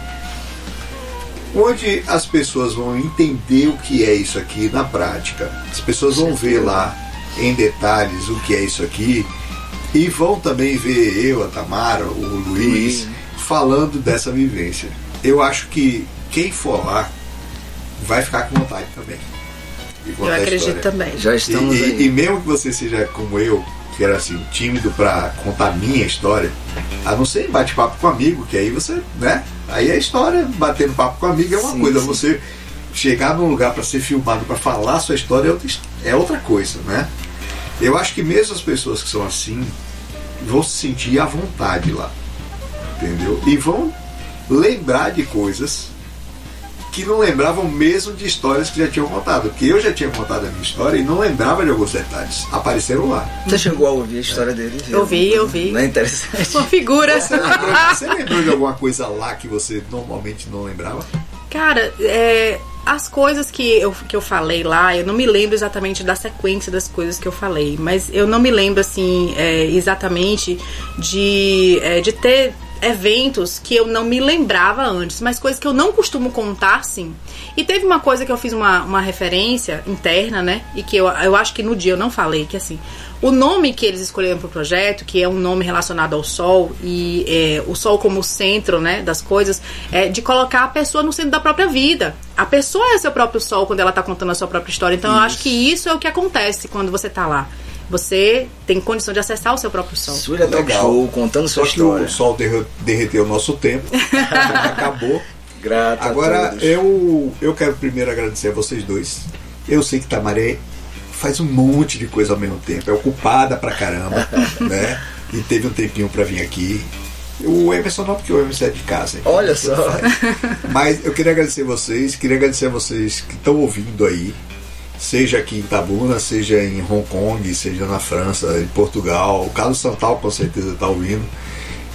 onde as pessoas vão entender o que é isso aqui na prática. As pessoas vão ver lá em detalhes o que é isso aqui e vão também ver eu, a Tamara, o Luiz, Luiz. falando dessa vivência. Eu acho que quem for lá vai ficar com vontade também. Eu acredito também. Já E, estamos e- aí. e mesmo que você seja como eu, que era assim, tímido pra contar minha história, a não ser bate-papo com amigo, que aí você, né? Aí a história, batendo papo com amigo é uma Sim, coisa, sim. você chegar num lugar pra ser filmado, pra falar a sua história é outra, é outra coisa, né? Eu acho que mesmo as pessoas que são assim vão se sentir à vontade lá, entendeu? E vão lembrar de coisas que não lembravam mesmo de histórias que já tinham contado. Porque eu já tinha contado a minha história e não lembrava de alguns detalhes. Apareceram lá. Você chegou a ouvir a história dele? viu? Eu vi, eu vi. Não é interessante? Uma figura. Você lembrou, você lembrou de alguma coisa lá que você normalmente não lembrava? Cara, é, as coisas que eu, que eu falei lá, eu não me lembro exatamente da sequência das coisas que eu falei, mas eu não me lembro, assim, é, exatamente de, é, de ter eventos que eu não me lembrava antes, mas coisas que eu não costumo contar, sim. E teve uma coisa que eu fiz uma, uma referência interna, né? E que eu, eu acho que no dia eu não falei, que assim, o nome que eles escolheram pro projeto, que é um nome relacionado ao sol, e é, o sol como centro, né, das coisas, é de colocar a pessoa no centro da própria vida. A pessoa é seu próprio sol quando ela tá contando a sua própria história. Então eu acho que isso é o que acontece quando você tá lá. Você tem condição de acessar o seu próprio sol. Súria Talk Legal. Show, contando Só sua que história. o sol derre- derreteu o nosso tempo. acabou. Grato a Agora, todos. eu, eu quero primeiro agradecer a vocês dois. Eu sei que Tamaré faz um monte de coisa ao mesmo tempo. É ocupada pra caramba, né? E teve um tempinho pra vir aqui. O Emerson não, porque o Emerson é de casa. então Olha só. faz. Mas eu queria agradecer vocês, queria agradecer a vocês que estão ouvindo aí, seja aqui em Tabuna, seja em Hong Kong, seja na França, em Portugal. O Carlos Santal com certeza está ouvindo.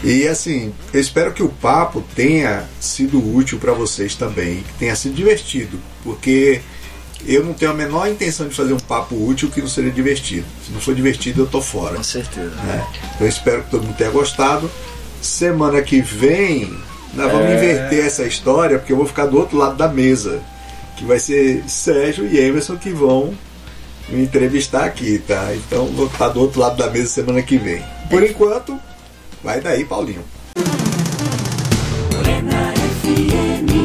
E assim, eu espero que o papo tenha sido útil para vocês também, que tenha sido divertido, porque eu não tenho a menor intenção de fazer um papo útil que não seja divertido. Se não for divertido, eu tô fora. Com certeza. né? Então eu espero que todo mundo tenha gostado. Semana que vem nós vamos É. inverter essa história, porque eu vou ficar do outro lado da mesa que vai ser Sérgio e Emerson que vão me entrevistar aqui, tá? Então vou estar do outro lado da mesa semana que vem. Por é. enquanto, vai daí, Paulinho. Plena FM.